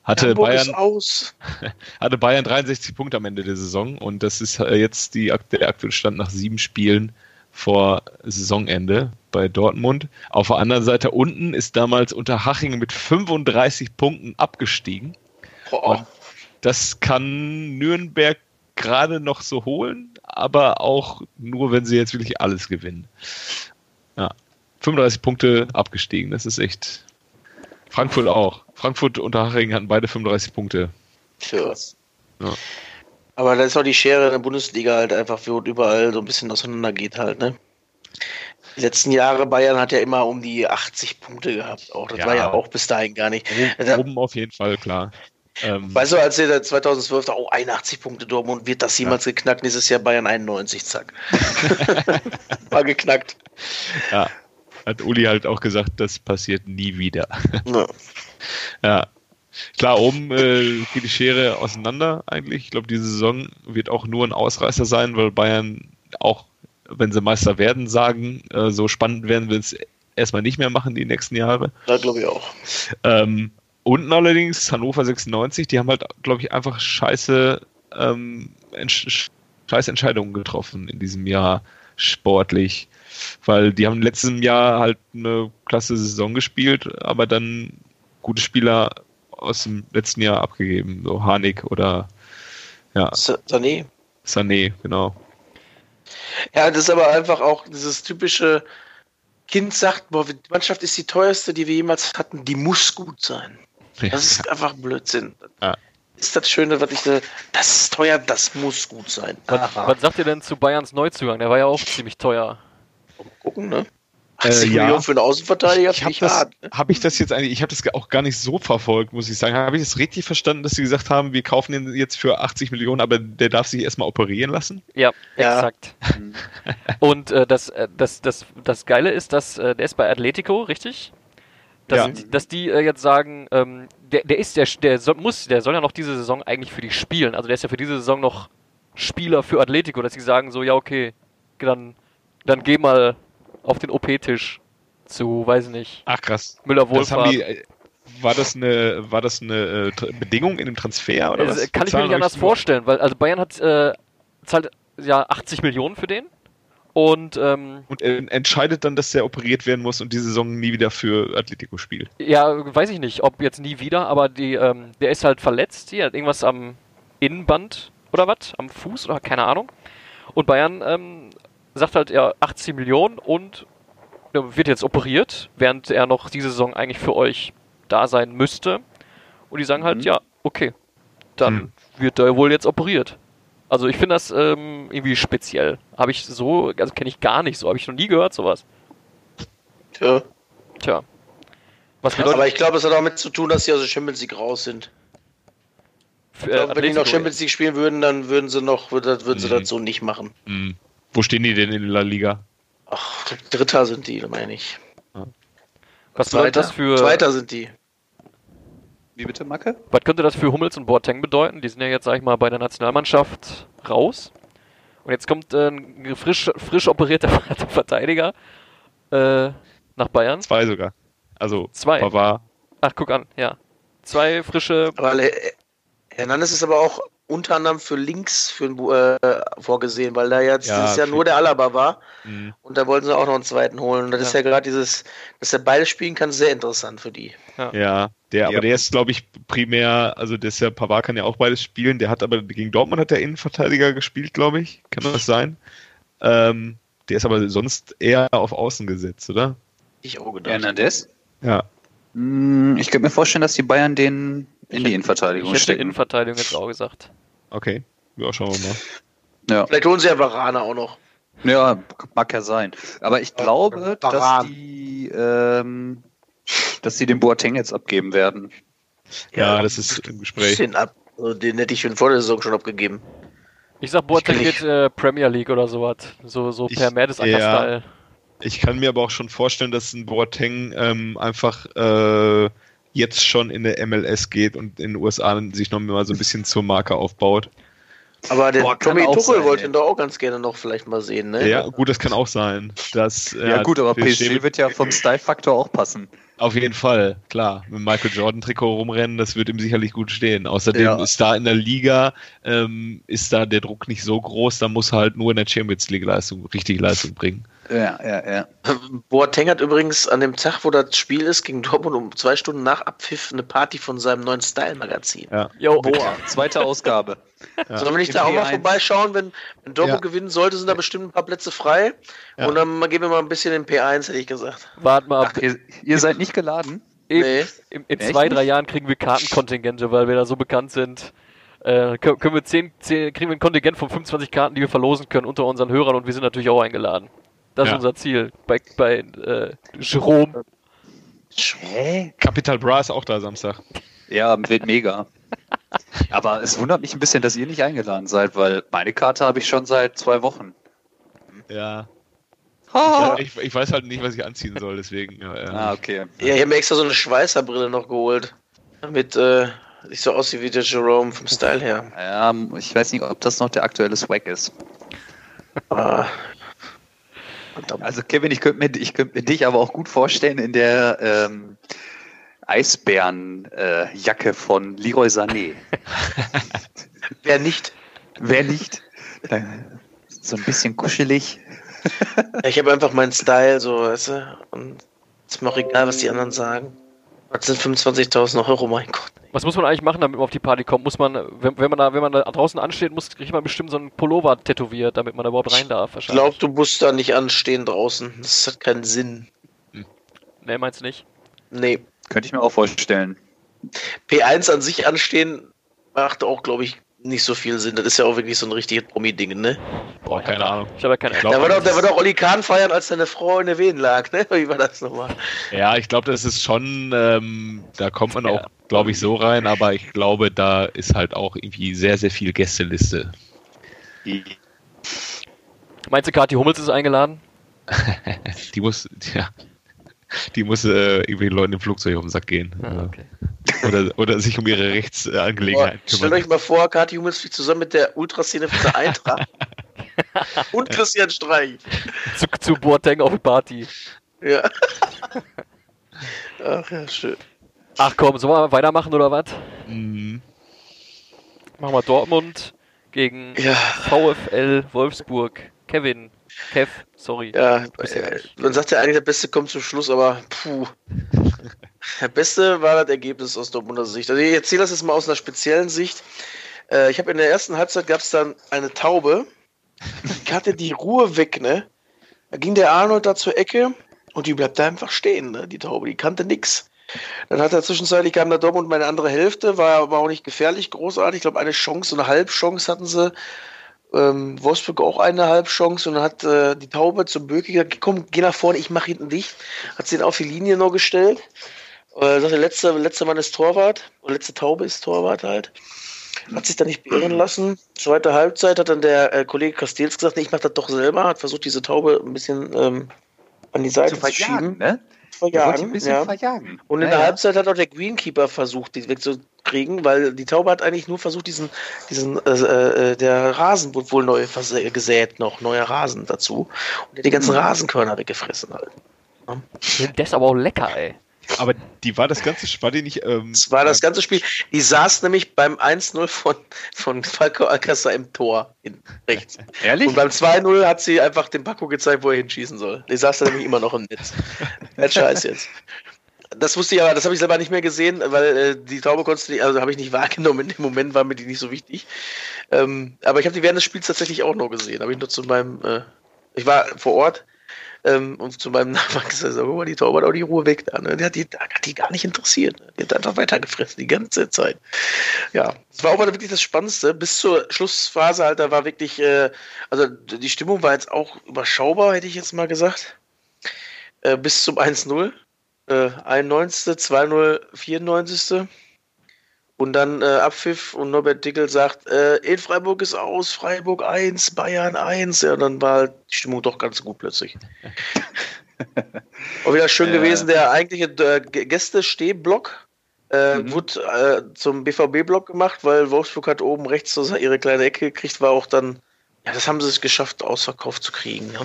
hatte Hamburg Bayern, aus. hatte Bayern 63 Punkte am Ende der Saison und das ist äh, jetzt die, der aktuelle Stand nach sieben Spielen vor Saisonende bei Dortmund. Auf der anderen Seite unten ist damals Unterhaching mit 35 Punkten abgestiegen. Oh, Das kann Nürnberg gerade noch so holen, aber auch nur, wenn sie jetzt wirklich alles gewinnen. Ja, 35 Punkte abgestiegen, das ist echt. Frankfurt auch. Frankfurt und Haching hatten beide 35 Punkte. tja. Ja. Aber da ist auch die Schere in der Bundesliga halt einfach, wo überall so ein bisschen auseinander geht halt, ne? Die letzten Jahre Bayern hat ja immer um die 80 Punkte gehabt. Auch das Ja. war ja auch bis dahin gar nicht. Oben, Da- oben auf jeden Fall, klar. Ähm, Weißt du, als ihr da 2012 da, oh, 81 Punkte Dortmund, wird das jemals geknackt? Nächstes Jahr Bayern 91, zack. War geknackt. ja, hat Uli halt auch gesagt, das passiert nie wieder. Ja. Ja. Klar, oben äh, geht die Schere auseinander eigentlich. Ich glaube, diese Saison wird auch nur ein Ausreißer sein, weil Bayern auch, wenn sie Meister werden, sagen, äh, so spannend werden wir es erstmal nicht mehr machen die nächsten Jahre. Da glaube ich auch. Ähm, unten allerdings Hannover 96, die haben halt, glaube ich, einfach scheiße, ähm, entsch scheiße Entscheidungen getroffen in diesem Jahr sportlich. Weil die haben im letzten Jahr halt eine klasse Saison gespielt, aber dann gute Spieler aus dem letzten Jahr abgegeben. So Harnik oder ja, Sa- Sané. Sané, genau. Ja, das ist aber einfach auch dieses typische Kind sagt, boah, die Mannschaft ist die teuerste, die wir jemals hatten, die muss gut sein. Das ist einfach Blödsinn. Ja. Ist das Schöne, was ich da, das ist teuer, das muss gut sein. Was, was sagt ihr denn zu Bayerns Neuzugang? Der war ja auch ziemlich teuer. Gucken, ne? Äh, 80 ja. Millionen für einen Außenverteidiger Ich habe ich das, hart. Ne? hab ich das jetzt eigentlich, ich habe das auch gar nicht so verfolgt, muss ich sagen. Habe ich das richtig verstanden, dass sie gesagt haben, wir kaufen ihn jetzt für 80 Millionen, aber der darf sich erstmal operieren lassen? Ja, Ja. exakt. Und äh, das, äh, das, das, das Geile ist, dass äh, der ist bei Atletico, richtig? Dass, Ja. dass die äh, jetzt sagen, ähm, der, der ist, der, der soll, muss, der soll ja noch diese Saison eigentlich für die spielen. Also der ist ja für diese Saison noch Spieler für Atletico, dass sie sagen so, ja okay, dann, dann geh mal auf den OP-Tisch zu, weiß nicht, Ach krass. Müller Das haben Wohlfahrt. die, äh, war das eine, war das eine äh, Bedingung in dem Transfer oder Das was? Äh, kann ich mir nicht anders vorstellen, weil also Bayern hat äh, zahlt ja 80 Millionen für den Und ähm, Und entscheidet dann, dass der operiert werden muss und die Saison nie wieder für Atletico spielt. ja, weiß ich nicht, ob jetzt nie wieder, aber die, ähm, der ist halt verletzt hier, hat irgendwas am Innenband oder was, am Fuß oder keine Ahnung. Und Bayern ähm, sagt halt, ja, 18 Millionen und äh, wird jetzt operiert, während er noch diese Saison eigentlich für euch da sein müsste. Und die sagen halt, Mhm. ja, okay, dann Hm. wird er wohl jetzt operiert. Also ich finde das ähm, irgendwie speziell. Habe ich so, also kenne ich gar nicht so, habe ich noch nie gehört sowas. Tja. Tja. Was bedeutet Aber ich glaube, es hat auch mit zu tun, dass sie aus der Champions League raus sind. für, Ich glaube, wenn die noch Champions League spielen würden, dann würden sie noch, würden, würden sie Mhm. das so nicht machen. Wo stehen die denn in La Liga? Ach, Dritter sind die, meine ich. Was bedeutet das für Zweiter sind die. Wie bitte, Macke? Was könnte das für Hummels und Boateng bedeuten? Die sind ja jetzt, sag ich mal, bei der Nationalmannschaft raus. Und jetzt kommt äh, ein frisch, frisch operierter Verteidiger äh, nach Bayern. Zwei sogar. Also Zwei. Pavard. Ach, guck an, ja. Zwei frische. Aber Hernandez ist aber auch unter anderem für links für, äh, vorgesehen, weil da jetzt Ja, dieses Jahr nur der Alaba war. Hm. Und da wollten sie auch noch einen zweiten holen. Und das Ja. ist ja gerade dieses, dass er beide spielen kann, sehr interessant für die. Ja, der, aber Ja. der ist, glaube ich, primär, also der ist ja, Pavard kann ja auch beides spielen. Der hat aber gegen Dortmund hat der Innenverteidiger gespielt, glaube ich. Kann das sein? Ähm, der ist aber sonst eher auf Außen gesetzt, oder? Ich auch gedacht. Hernandez? Ja. Hm, Ich könnte mir vorstellen, dass die Bayern den in die Ich Innenverteidigung hätte stecken. Innenverteidigung jetzt auch gesagt. Okay. Ja, schauen wir mal. ja. Vielleicht holen sie ja Varane auch noch. ja, mag ja sein. Aber ich glaube, dass Baran. die, ähm, dass die den Boateng jetzt abgeben werden. Ja, das ist im Gespräch. Den, ab, also den hätte ich schon vor der Saison schon abgegeben. Ich sag, Boateng Ich- geht äh, Premier League oder sowas. So, so Ich- per Mertesacker-Style. Ich kann mir aber auch schon vorstellen, dass ein Boateng ähm, einfach äh, jetzt schon in der MLS geht und in den USA sich noch mal so ein bisschen zur Marke aufbaut. Aber der Boah, Tommy Tuchel sein, wollte ey. ihn doch auch ganz gerne noch vielleicht mal sehen, ne? Ja, gut, das kann auch sein. Dass, Ja, gut, aber PSG wird ja vom Style-Faktor auch passen. Auf jeden Fall, klar. Mit dem Michael Jordan-Trikot rumrennen, das wird ihm sicherlich gut stehen. Außerdem Ja. ist da in der Liga, ähm, ist da der Druck nicht so groß, da muss er halt nur in der Champions League Leistung, richtig Leistung bringen. Ja, ja, ja. Boateng hat übrigens an dem Tag, wo das Spiel ist, gegen Dortmund um zwei Stunden nach Abpfiff eine Party von seinem neuen Style-Magazin. Ja. Jo, Boah, zweite Ausgabe. Ja. Sollen wir nicht Im da auch mal P1. vorbeischauen, wenn, wenn Dortmund Ja. gewinnen sollte, sind da bestimmt ein paar Plätze frei. Ja. Und dann geben wir mal ein bisschen in P1, hätte ich gesagt. wart mal ab. Ach, ihr, ihr seid nicht geladen? Eben, Nee. in, in zwei, nicht? drei Jahren kriegen wir Kartenkontingente, weil wir da so bekannt sind. Äh, können, wir zehn, zehn, kriegen wir ein Kontingent von 25 Karten, die wir verlosen können unter unseren Hörern und wir sind natürlich auch eingeladen. Das Ja. ist unser Ziel. Bei, bei äh, Jerome. Hä? Capital Bra ist auch da Samstag. Ja, wird mega. Aber es wundert mich ein bisschen, dass ihr nicht eingeladen seid, weil meine Karte habe ich schon seit zwei Wochen. Ja. Ah, Ich, ich weiß halt nicht, was ich anziehen soll, deswegen. Ja, ja. ah okay. Ja, ich habe mir extra so eine Schweißerbrille noch geholt. Damit äh, ich so aussehe wie der Jerome vom Style her. Ja, ich weiß nicht, ob das noch der aktuelle Swag ist. Ah. Also Kevin, ich könnte mir, ich könnte mir dich aber auch gut vorstellen in der ähm, Eisbärenjacke äh, von Leroy Sané. Wer nicht? Wer nicht? So ein bisschen kuschelig. Ich habe einfach meinen Style, so, weißt du? Und ist mir auch egal, was die anderen sagen. Was sind 25.000 Euro, mein Gott. Was muss man eigentlich machen, damit man auf die Party kommt? Muss man, wenn, wenn man da, wenn man da draußen ansteht, muss, kriegt man bestimmt so einen Pullover tätowiert, damit man da überhaupt rein darf. Ich glaube, du musst da nicht anstehen draußen. Das hat keinen Sinn. Nee, meinst du nicht? Nee. Könnte ich mir auch vorstellen. P1 an sich anstehen macht auch, glaube ich, nicht so viel Sinn. Das ist ja auch wirklich so ein richtiges Promi-Ding, ne? Boah, keine Ahnung. Ich habe ja keine glaub, Da war das doch, da war doch Olli Kahn feiern, als seine Frau in der Wehen lag, ne? Wie war das nochmal? Ja, ich glaube, das ist schon, ähm, da kommt man Ja. auch, glaube ich, so rein, aber ich glaube, da ist halt auch irgendwie sehr, sehr viel Gästeliste. Meinst du, Kathi Hummels ist eingeladen? Die muss, ja, die muss äh, irgendwie den Leuten im Flugzeug auf den Sack gehen. Ah, okay. Oder, oder sich um ihre Rechtsangelegenheiten Stellt kümmern. euch mal vor, Kathi Hummels fliegt zusammen mit der Ultraszene von der Eintracht. Und Christian Streich. Zu, zu Boateng auf die Party. Ja. Ach ja, schön. Ach komm, sollen wir weitermachen oder was? Mhm. Machen wir Dortmund gegen Ja. VfL Wolfsburg. Kevin, Kev, sorry. Ja, äh, man sagt ja eigentlich, der Beste kommt zum Schluss, aber puh. Der Beste war das Ergebnis aus Dortmunder Sicht. Also ich erzähle das jetzt mal aus einer speziellen Sicht. Äh, ich habe in der ersten Halbzeit gab es dann eine Taube, die hatte die Ruhe weg, ne? Da ging der Arnold da zur Ecke und die bleibt da einfach stehen, ne? Die Taube, die kannte nix. Dann hat er zwischenzeitlich kam der Dortmund meine andere Hälfte, war aber auch nicht gefährlich, großartig. Ich glaube, eine Chance, eine Halbchance hatten sie. Ähm, Wolfsburg auch eine Halbchance und dann hat äh, die Taube zum Böke gesagt, komm, geh nach vorne, ich mache hinten dicht. Hat sie ihn auf die Linie noch gestellt. Äh, sagte, letzte, letzte Mann ist Torwart, oder letzte Taube ist Torwart halt. Hat sich dann nicht beirren lassen. Zweite Halbzeit hat dann der äh, Kollege Castells gesagt, nee, ich mach das doch selber, hat versucht, diese Taube ein bisschen ähm, an die Seite Zu zu, schieben. ne? Verjagen, wollte ein bisschen ja. verjagen. Und in Ja, der ja. Halbzeit hat auch der Greenkeeper versucht, die wegzukriegen, weil die Taube hat eigentlich nur versucht, diesen, diesen, äh, äh, der Rasen wurde wohl neu gesät noch, neuer Rasen dazu. Und der hat die ganzen Rasenkörner weggefressen halt. Der ist aber auch lecker, ey. Aber die war das ganze, war die nicht. Ähm, Das war das ganze Spiel. Die saß nämlich beim 1-0 von, von Falco Alcázar im Tor hinten rechts. Ehrlich? Und beim 2-0 hat sie einfach dem Paco gezeigt, wo er hinschießen soll. Die saß da nämlich immer noch im Netz. Kein Scheiß jetzt. Das wusste ich aber, das habe ich selber nicht mehr gesehen, weil äh, die Taube konntest du nicht, also habe ich nicht wahrgenommen. In dem Moment war mir die nicht so wichtig. Ähm, aber ich habe die während des Spiels tatsächlich auch noch gesehen. Habe ich nur zu meinem, äh, ich war vor Ort ähm, und zu meinem Nachbarn gesagt, sag mal, die hat auch die Ruhe weg da. Ne? Die hat die, hat die gar nicht interessiert. Ne? Die hat einfach weitergefressen die ganze Zeit. Ja, das war auch mal wirklich das Spannendste. Bis zur Schlussphase halt, da war wirklich, äh, also die Stimmung war jetzt auch überschaubar, hätte ich jetzt mal gesagt. Äh, bis zum 1-0. Äh, 91., 2-0, 94. Und dann äh, Abpfiff und Norbert Dickel sagt, äh, in Freiburg ist aus, Freiburg 1, Bayern 1. Ja, dann war halt die Stimmung doch ganz gut plötzlich. Auch wieder schön Ja. gewesen, der eigentliche äh, Gäste-Stehblock äh, Mhm. wurde äh, zum BVB-Block gemacht, weil Wolfsburg hat oben rechts so ihre kleine Ecke gekriegt, war auch dann, ja, das haben sie es geschafft, ausverkauft zu kriegen. Ne?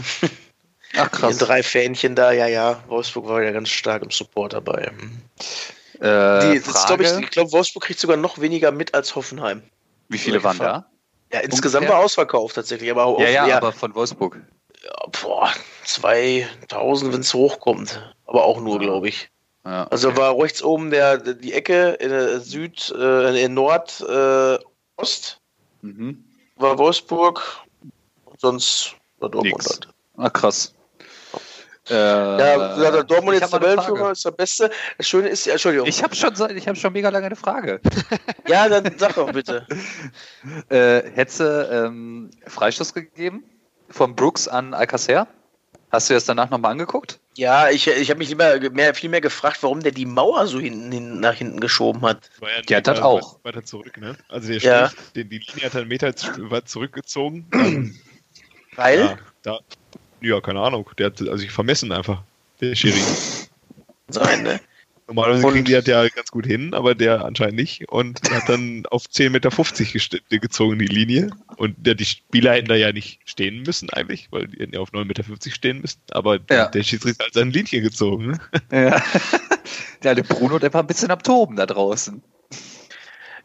Ach Die krass. drei Fähnchen da, ja, ja, Wolfsburg war ja ganz stark im Support dabei. Äh, Die, das glaub ich Frage, ich glaube, Wolfsburg kriegt sogar noch weniger mit als Hoffenheim. wie viele waren da? Ja, insgesamt Ungefähr? war ausverkauft tatsächlich, aber auch Ja, ja, ja, aber von Wolfsburg. boah, 2000, wenn es hochkommt. Aber auch nur, glaube ich. Ja, Also war rechts oben der, die Ecke in der Süd, äh, in Nord, äh, Ost mhm. war Wolfsburg und sonst war Dortmund Nix. halt. Ah, krass. Äh, Ja, ja, der Dortmund ich jetzt Tabellenführer ist der Beste. Das Schöne ist, Entschuldigung. Ich habe schon, ich hab schon mega lange eine Frage. ja, dann sag doch bitte. äh, hätte ähm, Freistoß gegeben von Brooks an Alcacer? Hast du das danach nochmal angeguckt? Ja, ich, ich habe mich lieber mehr, viel mehr gefragt, warum der die Mauer so hinten, hin, nach hinten geschoben hat. war ja, Ja, das weiter- auch. Weiter zurück, ne? Also der Ja. Strich, den, die Linie hat einen Meter weit zurückgezogen. Weil? ja, da, ja, keine Ahnung. Der hat also sich vermessen einfach, der Schiri. Sein, ne? Normalerweise kriegen die das ja ganz gut hin, aber der anscheinend nicht. Und hat dann auf 10,50 Meter gezogen, die Linie. Und der, die Spieler hätten da ja nicht stehen müssen eigentlich, weil die hätten ja auf 9,50 Meter stehen müssen. Aber Ja. der Schiedsrichter hat seine Linie gezogen. Ne? Ja. ja, der Bruno, der war ein bisschen am Toben da draußen.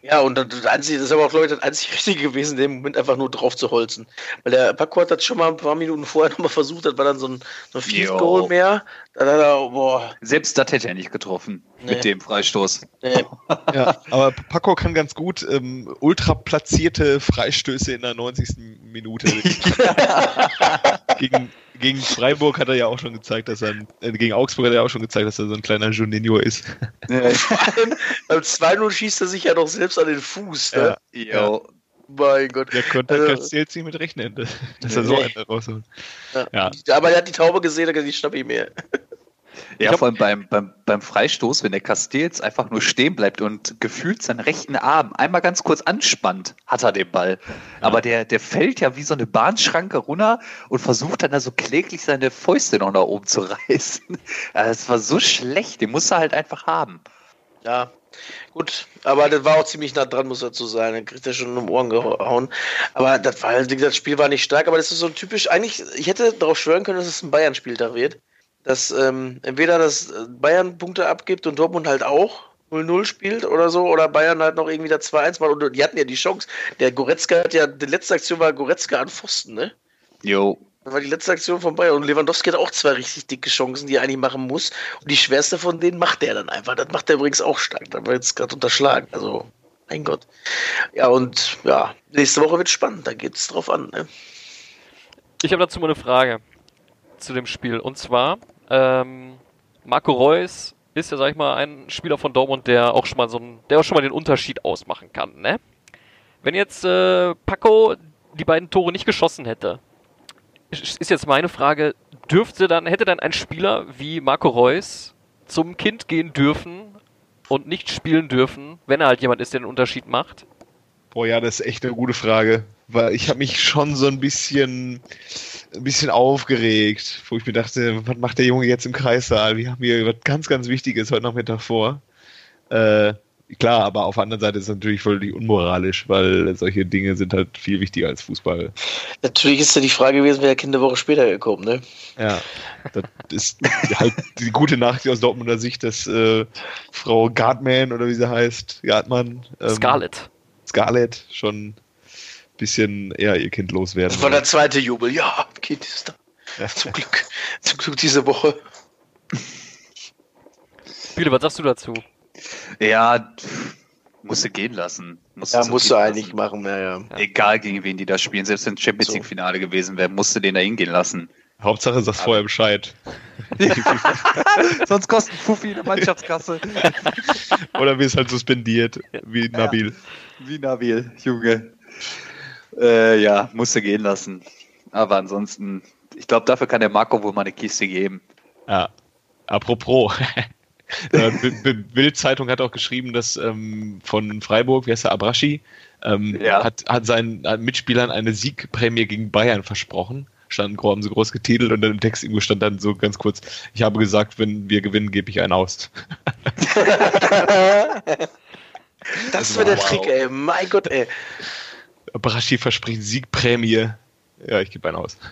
Ja, und das, einzige, das ist aber auch, glaube ich, das einzig Richtige gewesen, in dem Moment einfach nur drauf zu holzen. Weil der Paco hat das schon mal ein paar Minuten vorher nochmal versucht, das war dann so ein, so ein Field Jo. Goal mehr. Dann hat er, boah, Selbst das hätte er nicht getroffen Nee. mit dem Freistoß. nee, Ja, aber Paco kann ganz gut ähm, ultra platzierte Freistöße in der 90. Minute. gegen, gegen Freiburg hat er ja auch schon gezeigt, dass er äh, gegen Augsburg hat er ja auch schon gezeigt, dass er so ein kleiner Juninho ist. vor allem beim 2-0 schießt er sich ja noch selbst an den Fuß. Ne? Jo. Mein Gott. Der konnte Also- Castells nicht mit rechnen, dass, dass er so einen rausholt. Ja. Ja. Aber er hat die Taube gesehen, er hat gesagt, ich schnapp ihn mir. Ja, hab- vor allem beim, beim, beim Freistoß, wenn der Castells einfach nur stehen bleibt und gefühlt seinen rechten Arm einmal ganz kurz anspannt, hat er den Ball. Aber der, der fällt ja wie so eine Bahnschranke runter und versucht dann da so kläglich seine Fäuste noch nach oben zu reißen. Also Das war so schlecht, den muss er halt einfach haben. Ja, gut. Aber das war auch ziemlich nah dran, muss dazu sein. Dann kriegt er schon um Ohren gehauen. Aber das, war, das Spiel war nicht stark, aber das ist so typisch. Eigentlich, ich hätte darauf schwören können, dass es ein Bayern-Spieltag wird. Dass ähm, entweder das äh, Bayern Punkte abgibt und Dortmund halt auch 0-0 spielt oder so, oder Bayern halt noch irgendwie da 2-1 macht. Und die hatten ja die Chance. Der Goretzka hat ja, die letzte Aktion war Goretzka an Pfosten, ne? Jo. Das war die letzte Aktion von Bayern. Und Lewandowski hat auch zwei richtig dicke Chancen, die er eigentlich machen muss. Und die schwerste von denen macht er dann einfach. Das macht er übrigens auch stark. Da war jetzt gerade unterschlagen. Also, mein Gott. Ja, und ja, nächste Woche wird spannend. Da geht es drauf an. Ne? Ich habe dazu mal eine Frage zu dem Spiel. Und zwar, ähm, Marco Reus ist ja, sag ich mal, ein Spieler von Dortmund, der auch schon mal so ein, der auch schon mal den Unterschied ausmachen kann, ne? Wenn jetzt äh, Paco die beiden Tore nicht geschossen hätte, ist jetzt meine Frage, dürfte dann, hätte dann ein Spieler wie Marco Reus zum Kind gehen dürfen und nicht spielen dürfen, wenn er halt jemand ist, der den Unterschied macht? Boah, ja, das ist echt eine gute Frage, weil ich habe mich schon so ein bisschen, ein bisschen aufgeregt, wo ich mir dachte, was macht der Junge jetzt im Kreissaal? Wir haben hier was ganz, ganz Wichtiges heute Nachmittag vor. Äh, Klar, aber auf der anderen Seite ist es natürlich völlig unmoralisch, weil solche Dinge sind halt viel wichtiger als Fußball. Natürlich ist ja die Frage gewesen, wäre Kind eine Woche später gekommen, ne? Ja, das ist halt die gute Nachricht aus Dortmunder Sicht, dass äh, Frau Gartman oder wie sie heißt, Gartmann. Ähm, Scarlett. Scarlett schon bisschen eher ihr Kind loswerden. Das war der zweite Jubel. Ja, Kind ist da. Ja. Zum Glück. Zum Glück diese Woche. Bitte, was sagst du dazu? Ja, musste gehen lassen. Musste ja, musst du eigentlich machen, ja, ja. Egal gegen wen die da spielen, selbst wenn es Champions League Finale gewesen wäre, musste den da hingehen lassen. Hauptsache sagst vorher Bescheid. Sonst kostet Fuffi eine Mannschaftskasse. Oder wir es halt suspendiert, wie Nabil. Ja, wie Nabil, Junge. Äh, ja, musste gehen lassen. Aber ansonsten, ich glaube, dafür kann der Marco wohl mal eine Kiste geben. Ja. Apropos, äh, Bild-Zeitung hat auch geschrieben, dass ähm, von Freiburg, wie heißt der, Abraschi, ähm, ja. hat, hat seinen Mitspielern eine Siegprämie gegen Bayern versprochen. Standen, haben sie groß getitelt und dann im Text irgendwo stand dann so ganz kurz, ich habe gesagt, wenn wir gewinnen, gebe ich einen aus. das war der wow. Trick, ey. Mein Gott, ey. Abraschi verspricht Siegprämie. Ja, ich gebe einen aus.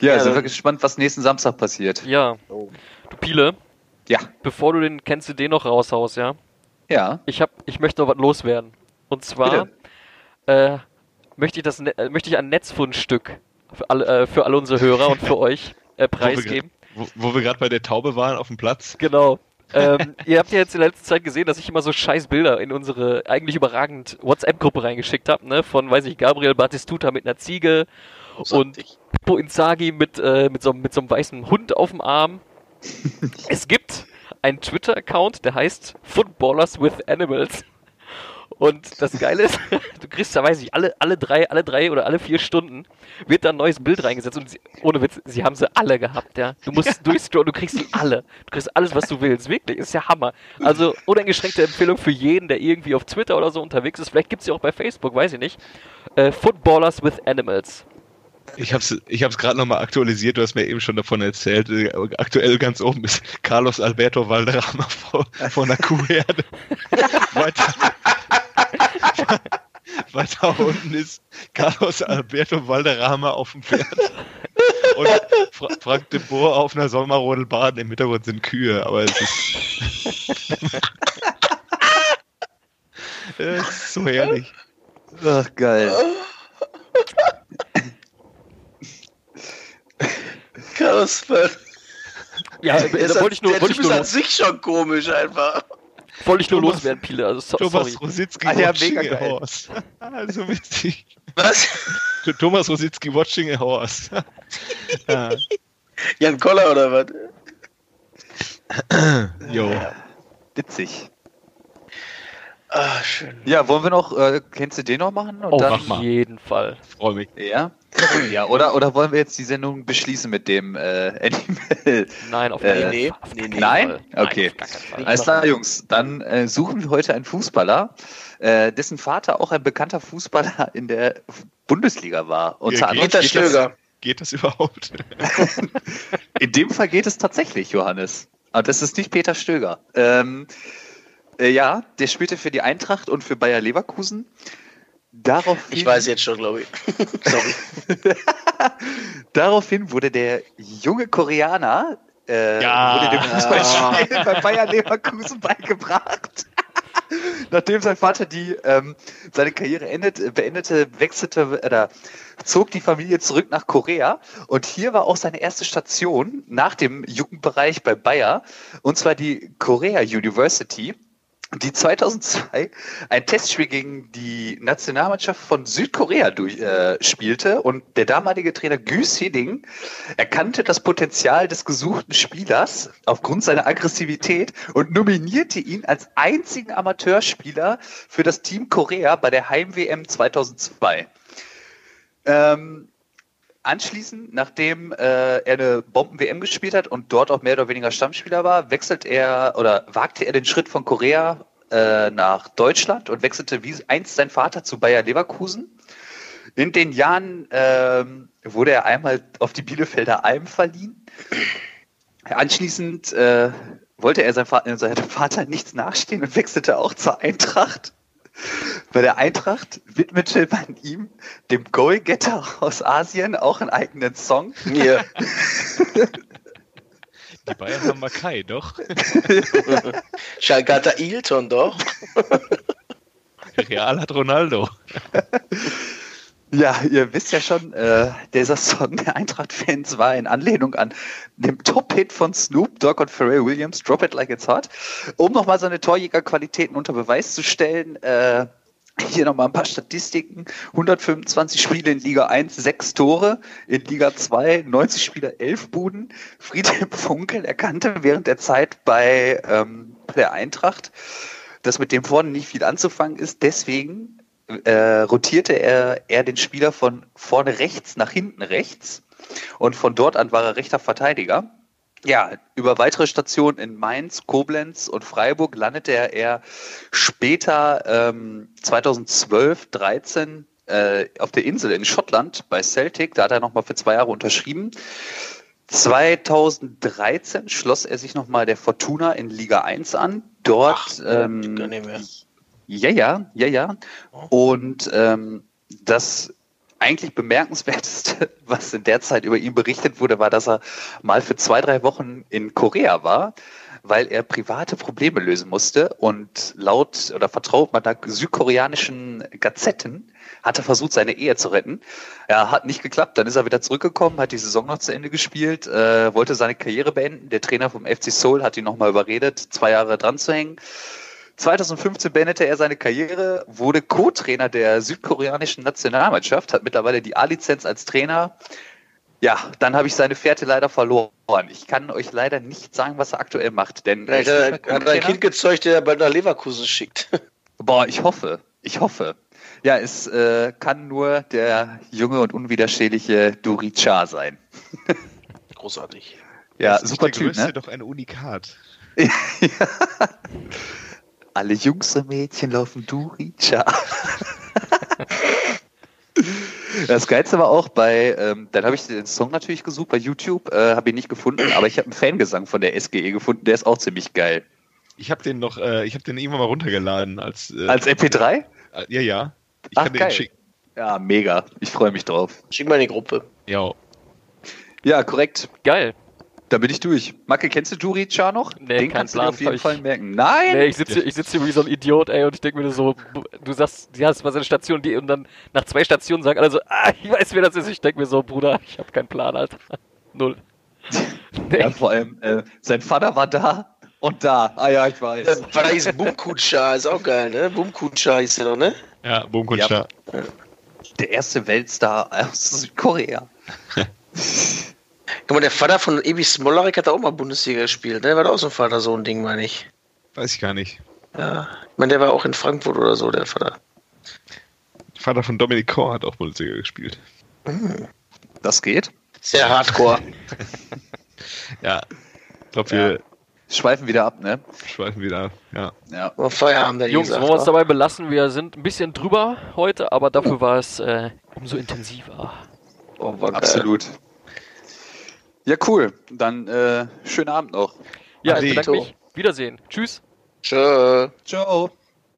Ja, ja sind wir gespannt, was nächsten Samstag passiert. Ja. Oh. Du Piele. Ja. Bevor du den kennst du den noch raushaust, ja? Ja. Ich hab, ich möchte noch was loswerden. Und zwar äh, möchte ich das, äh, möchte ich ein Netzfundstück für alle, äh, für alle unsere Hörer und für euch äh, preisgeben. Wo, wo wir gerade bei der Taube waren auf dem Platz. Genau. Ähm, ihr habt ja jetzt in der letzten Zeit gesehen, dass ich immer so scheiß Bilder in unsere eigentlich überragend WhatsApp-Gruppe reingeschickt habe, ne? Von, weiß ich, Gabriel Batistuta mit einer Ziege und Pippo Inzaghi mit, äh, mit, so, mit so einem weißen Hund auf dem Arm. es gibt einen Twitter-Account, der heißt Footballers with Animals. Und das Geile ist, du kriegst da, weiß ich, alle, alle drei, alle drei oder alle vier Stunden wird da ein neues Bild reingesetzt und sie, ohne Witz, sie haben sie alle gehabt, ja. Du musst ja. durchscrollen, du kriegst sie alle. Du kriegst alles, was du willst. Wirklich, ist ja Hammer. Also, uneingeschränkte Empfehlung für jeden, der irgendwie auf Twitter oder so unterwegs ist. Vielleicht gibt es sie auch bei Facebook, weiß ich nicht. Äh, Footballers with Animals. Ich habe es ich hab's gerade nochmal aktualisiert, du hast mir eben schon davon erzählt. Aktuell ganz oben ist Carlos Alberto Valderrama vor, vor einer Kuhherde. weiter, weiter unten ist Carlos Alberto Valderrama auf dem Pferd. Und Fra Frank de Boer auf einer Sommerrodelbahn. Im Hintergrund sind Kühe, aber es ist. es ist so herrlich. Ach, geil. Chaosfall. Ja, da wollte ich nur. Der wollte ich nur an sich schon komisch einfach. Wollte ich nur Thomas, loswerden, Pile. Also, so, Thomas sorry. Rositzky ah, ja, mega geil. Horse. also witzig. Was? Thomas Rositzky watching a horse. ja. Jan Koller oder was? jo. Witzig. Ah, schön. Ja, wollen wir noch, äh, kennst du den noch machen? Und oh, dann, auf jeden Fall. Freue mich. Ja? Ja, oder, oder wollen wir jetzt die Sendung beschließen mit dem äh, Animal? Nein, auf keinen äh, Fall. Nee, nee, Nein? Okay. Nein, Alles klar, Jungs. Dann äh, suchen wir heute einen Fußballer, äh, dessen Vater auch ein bekannter Fußballer in der Bundesliga war. Unter anderem geht, Stöger. Das, geht das überhaupt? in dem Fall geht es tatsächlich, Johannes. Aber das ist nicht Peter Stöger. Ähm, äh, ja, der spielte für die Eintracht und für Bayer Leverkusen. Daraufhin, ich weiß jetzt schon, glaube ich. Sorry. Daraufhin wurde der junge Koreaner äh, ja. wurde dem Fußballspiel bei Bayer Leverkusen beigebracht. nachdem sein Vater die ähm, seine Karriere endet, beendete, wechselte oder zog die Familie zurück nach Korea und hier war auch seine erste Station nach dem Jugendbereich bei Bayer und zwar die Korea University die 2002 ein Testspiel gegen die Nationalmannschaft von Südkorea durchspielte äh, und der damalige Trainer Güs Hidding erkannte das Potenzial des gesuchten Spielers aufgrund seiner Aggressivität und nominierte ihn als einzigen Amateurspieler für das Team Korea bei der Heim-WM 2002. Ähm, Anschließend, nachdem äh, er eine Bomben-WM gespielt hat und dort auch mehr oder weniger Stammspieler war, wechselt er oder wagte er den Schritt von Korea äh, nach Deutschland und wechselte wie einst sein Vater zu Bayer Leverkusen. In den Jahren äh, wurde er einmal auf die Bielefelder Alm verliehen. Anschließend äh, wollte er seinem Vater, seinem Vater nichts nachstehen und wechselte auch zur Eintracht. Bei der Eintracht widmete man ihm, dem Goalgetter aus Asien, auch einen eigenen Song. Ja. Die Bayern haben Makai, doch. Schalgata Ilton, doch. Real hat Ronaldo. Ja, ihr wisst ja schon, äh, dieser Song der Eintracht-Fans war in Anlehnung an dem Top-Hit von Snoop Dogg und Pharrell Williams, Drop It Like It's Hot. Um nochmal seine Torjägerqualitäten unter Beweis zu stellen, äh, hier nochmal ein paar Statistiken. 125 Spiele in Liga 1, 6 Tore. In Liga 2, 90 Spiele, 11 Buden. Friedhelm Funkel erkannte während der Zeit bei ähm, der Eintracht, dass mit dem vorne nicht viel anzufangen ist. Deswegen äh, rotierte er, er den Spieler von vorne rechts nach hinten rechts und von dort an war er rechter Verteidiger. Ja, über weitere Stationen in Mainz, Koblenz und Freiburg landete er eher später ähm, 2012, 13 äh, auf der Insel in Schottland bei Celtic. Da hat er nochmal für zwei Jahre unterschrieben. 2013 schloss er sich nochmal der Fortuna in Liga 1 an. Dort Ach, ähm. Ja, ja, ja, ja. Und ähm, das eigentlich bemerkenswerteste, was in der Zeit über ihn berichtet wurde, war, dass er mal für zwei, drei Wochen in Korea war, weil er private Probleme lösen musste und laut oder vertraut man da südkoreanischen Gazetten hat er versucht, seine Ehe zu retten. Er hat nicht geklappt, dann ist er wieder zurückgekommen, hat die Saison noch zu Ende gespielt, äh, wollte seine Karriere beenden. Der Trainer vom FC Seoul hat ihn nochmal überredet, zwei Jahre dran zu hängen. 2015 beendete er seine Karriere, wurde Co-Trainer der südkoreanischen Nationalmannschaft, hat mittlerweile die A-Lizenz als Trainer. Ja, dann habe ich seine Fährte leider verloren. Ich kann euch leider nicht sagen, was er aktuell macht, denn Vielleicht er hat er ein. Kind gezeugt, der er bald nach Leverkusen schickt. Boah, ich hoffe, ich hoffe. Ja, es äh, kann nur der junge und unwiderstehliche Duri Cha sein. Großartig. Ja, Das ist super der Typ, Größte, ne? doch ein Unikat. Alle Jungs und Mädchen laufen Duri Cha. Das Geilste war auch bei, ähm, dann habe ich den Song natürlich gesucht bei YouTube, äh, habe ihn nicht gefunden, aber ich habe einen Fangesang von der SGE gefunden, der ist auch ziemlich geil. Ich habe den noch, äh, ich habe den irgendwann mal runtergeladen als. Äh, Als MP3? äh, ja, ja. Ich Ach, kann geil. den schicken. Ja, mega. Ich freue mich drauf. Schick mal in die Gruppe. Ja. Ja, korrekt. Geil. Da bin ich durch. Macke, kennst du Duri Cha noch? Nee, Den kannst Plan, du dir auf jeden ich- Fall merken. Nein! Nee, ich sitze hier, ich sitz hier wie so ein Idiot, ey, und ich denke mir so, du sagst, ja, das war seine Station, die, und dann nach zwei Stationen sagen alle so, ah, ich weiß, wer das ist. Ich denke mir so, Bruder, ich habe keinen Plan, Alter. Null. Nee. Ja, vor allem, äh, sein Vater war da und da. Ah ja, ich weiß. Äh, Weil da hieß Bumkutscha, ist auch geil, ne? Bumkutscha hieß der doch, ne? Ja, Boomkunstler. Der erste Weltstar aus Südkorea. Guck mal, der Vater von Ebi Smolarek hat da auch mal Bundesliga gespielt, ne? War da auch so ein Vater-Sohn-Ding, meine ich. Weiß ich gar nicht. Ja. Ich meine, der war auch in Frankfurt oder so, der Vater. Vater von Dominic Kor hat auch Bundesliga gespielt. Das geht. Sehr hardcore. Ja. Ich glaube, wir Schweifen wieder ab, ne? schweifen wieder. Ja. Ja. Aber Feierabend, der Jungs, gesagt, wollen wir uns dabei belassen? Wir sind ein bisschen drüber heute, aber dafür war es äh, umso intensiver. Oh, war geil. Ja, cool. Dann äh, schönen Abend noch. Ja, ich bedanke mich. Wiedersehen. Tschüss. Tschö. Ciao.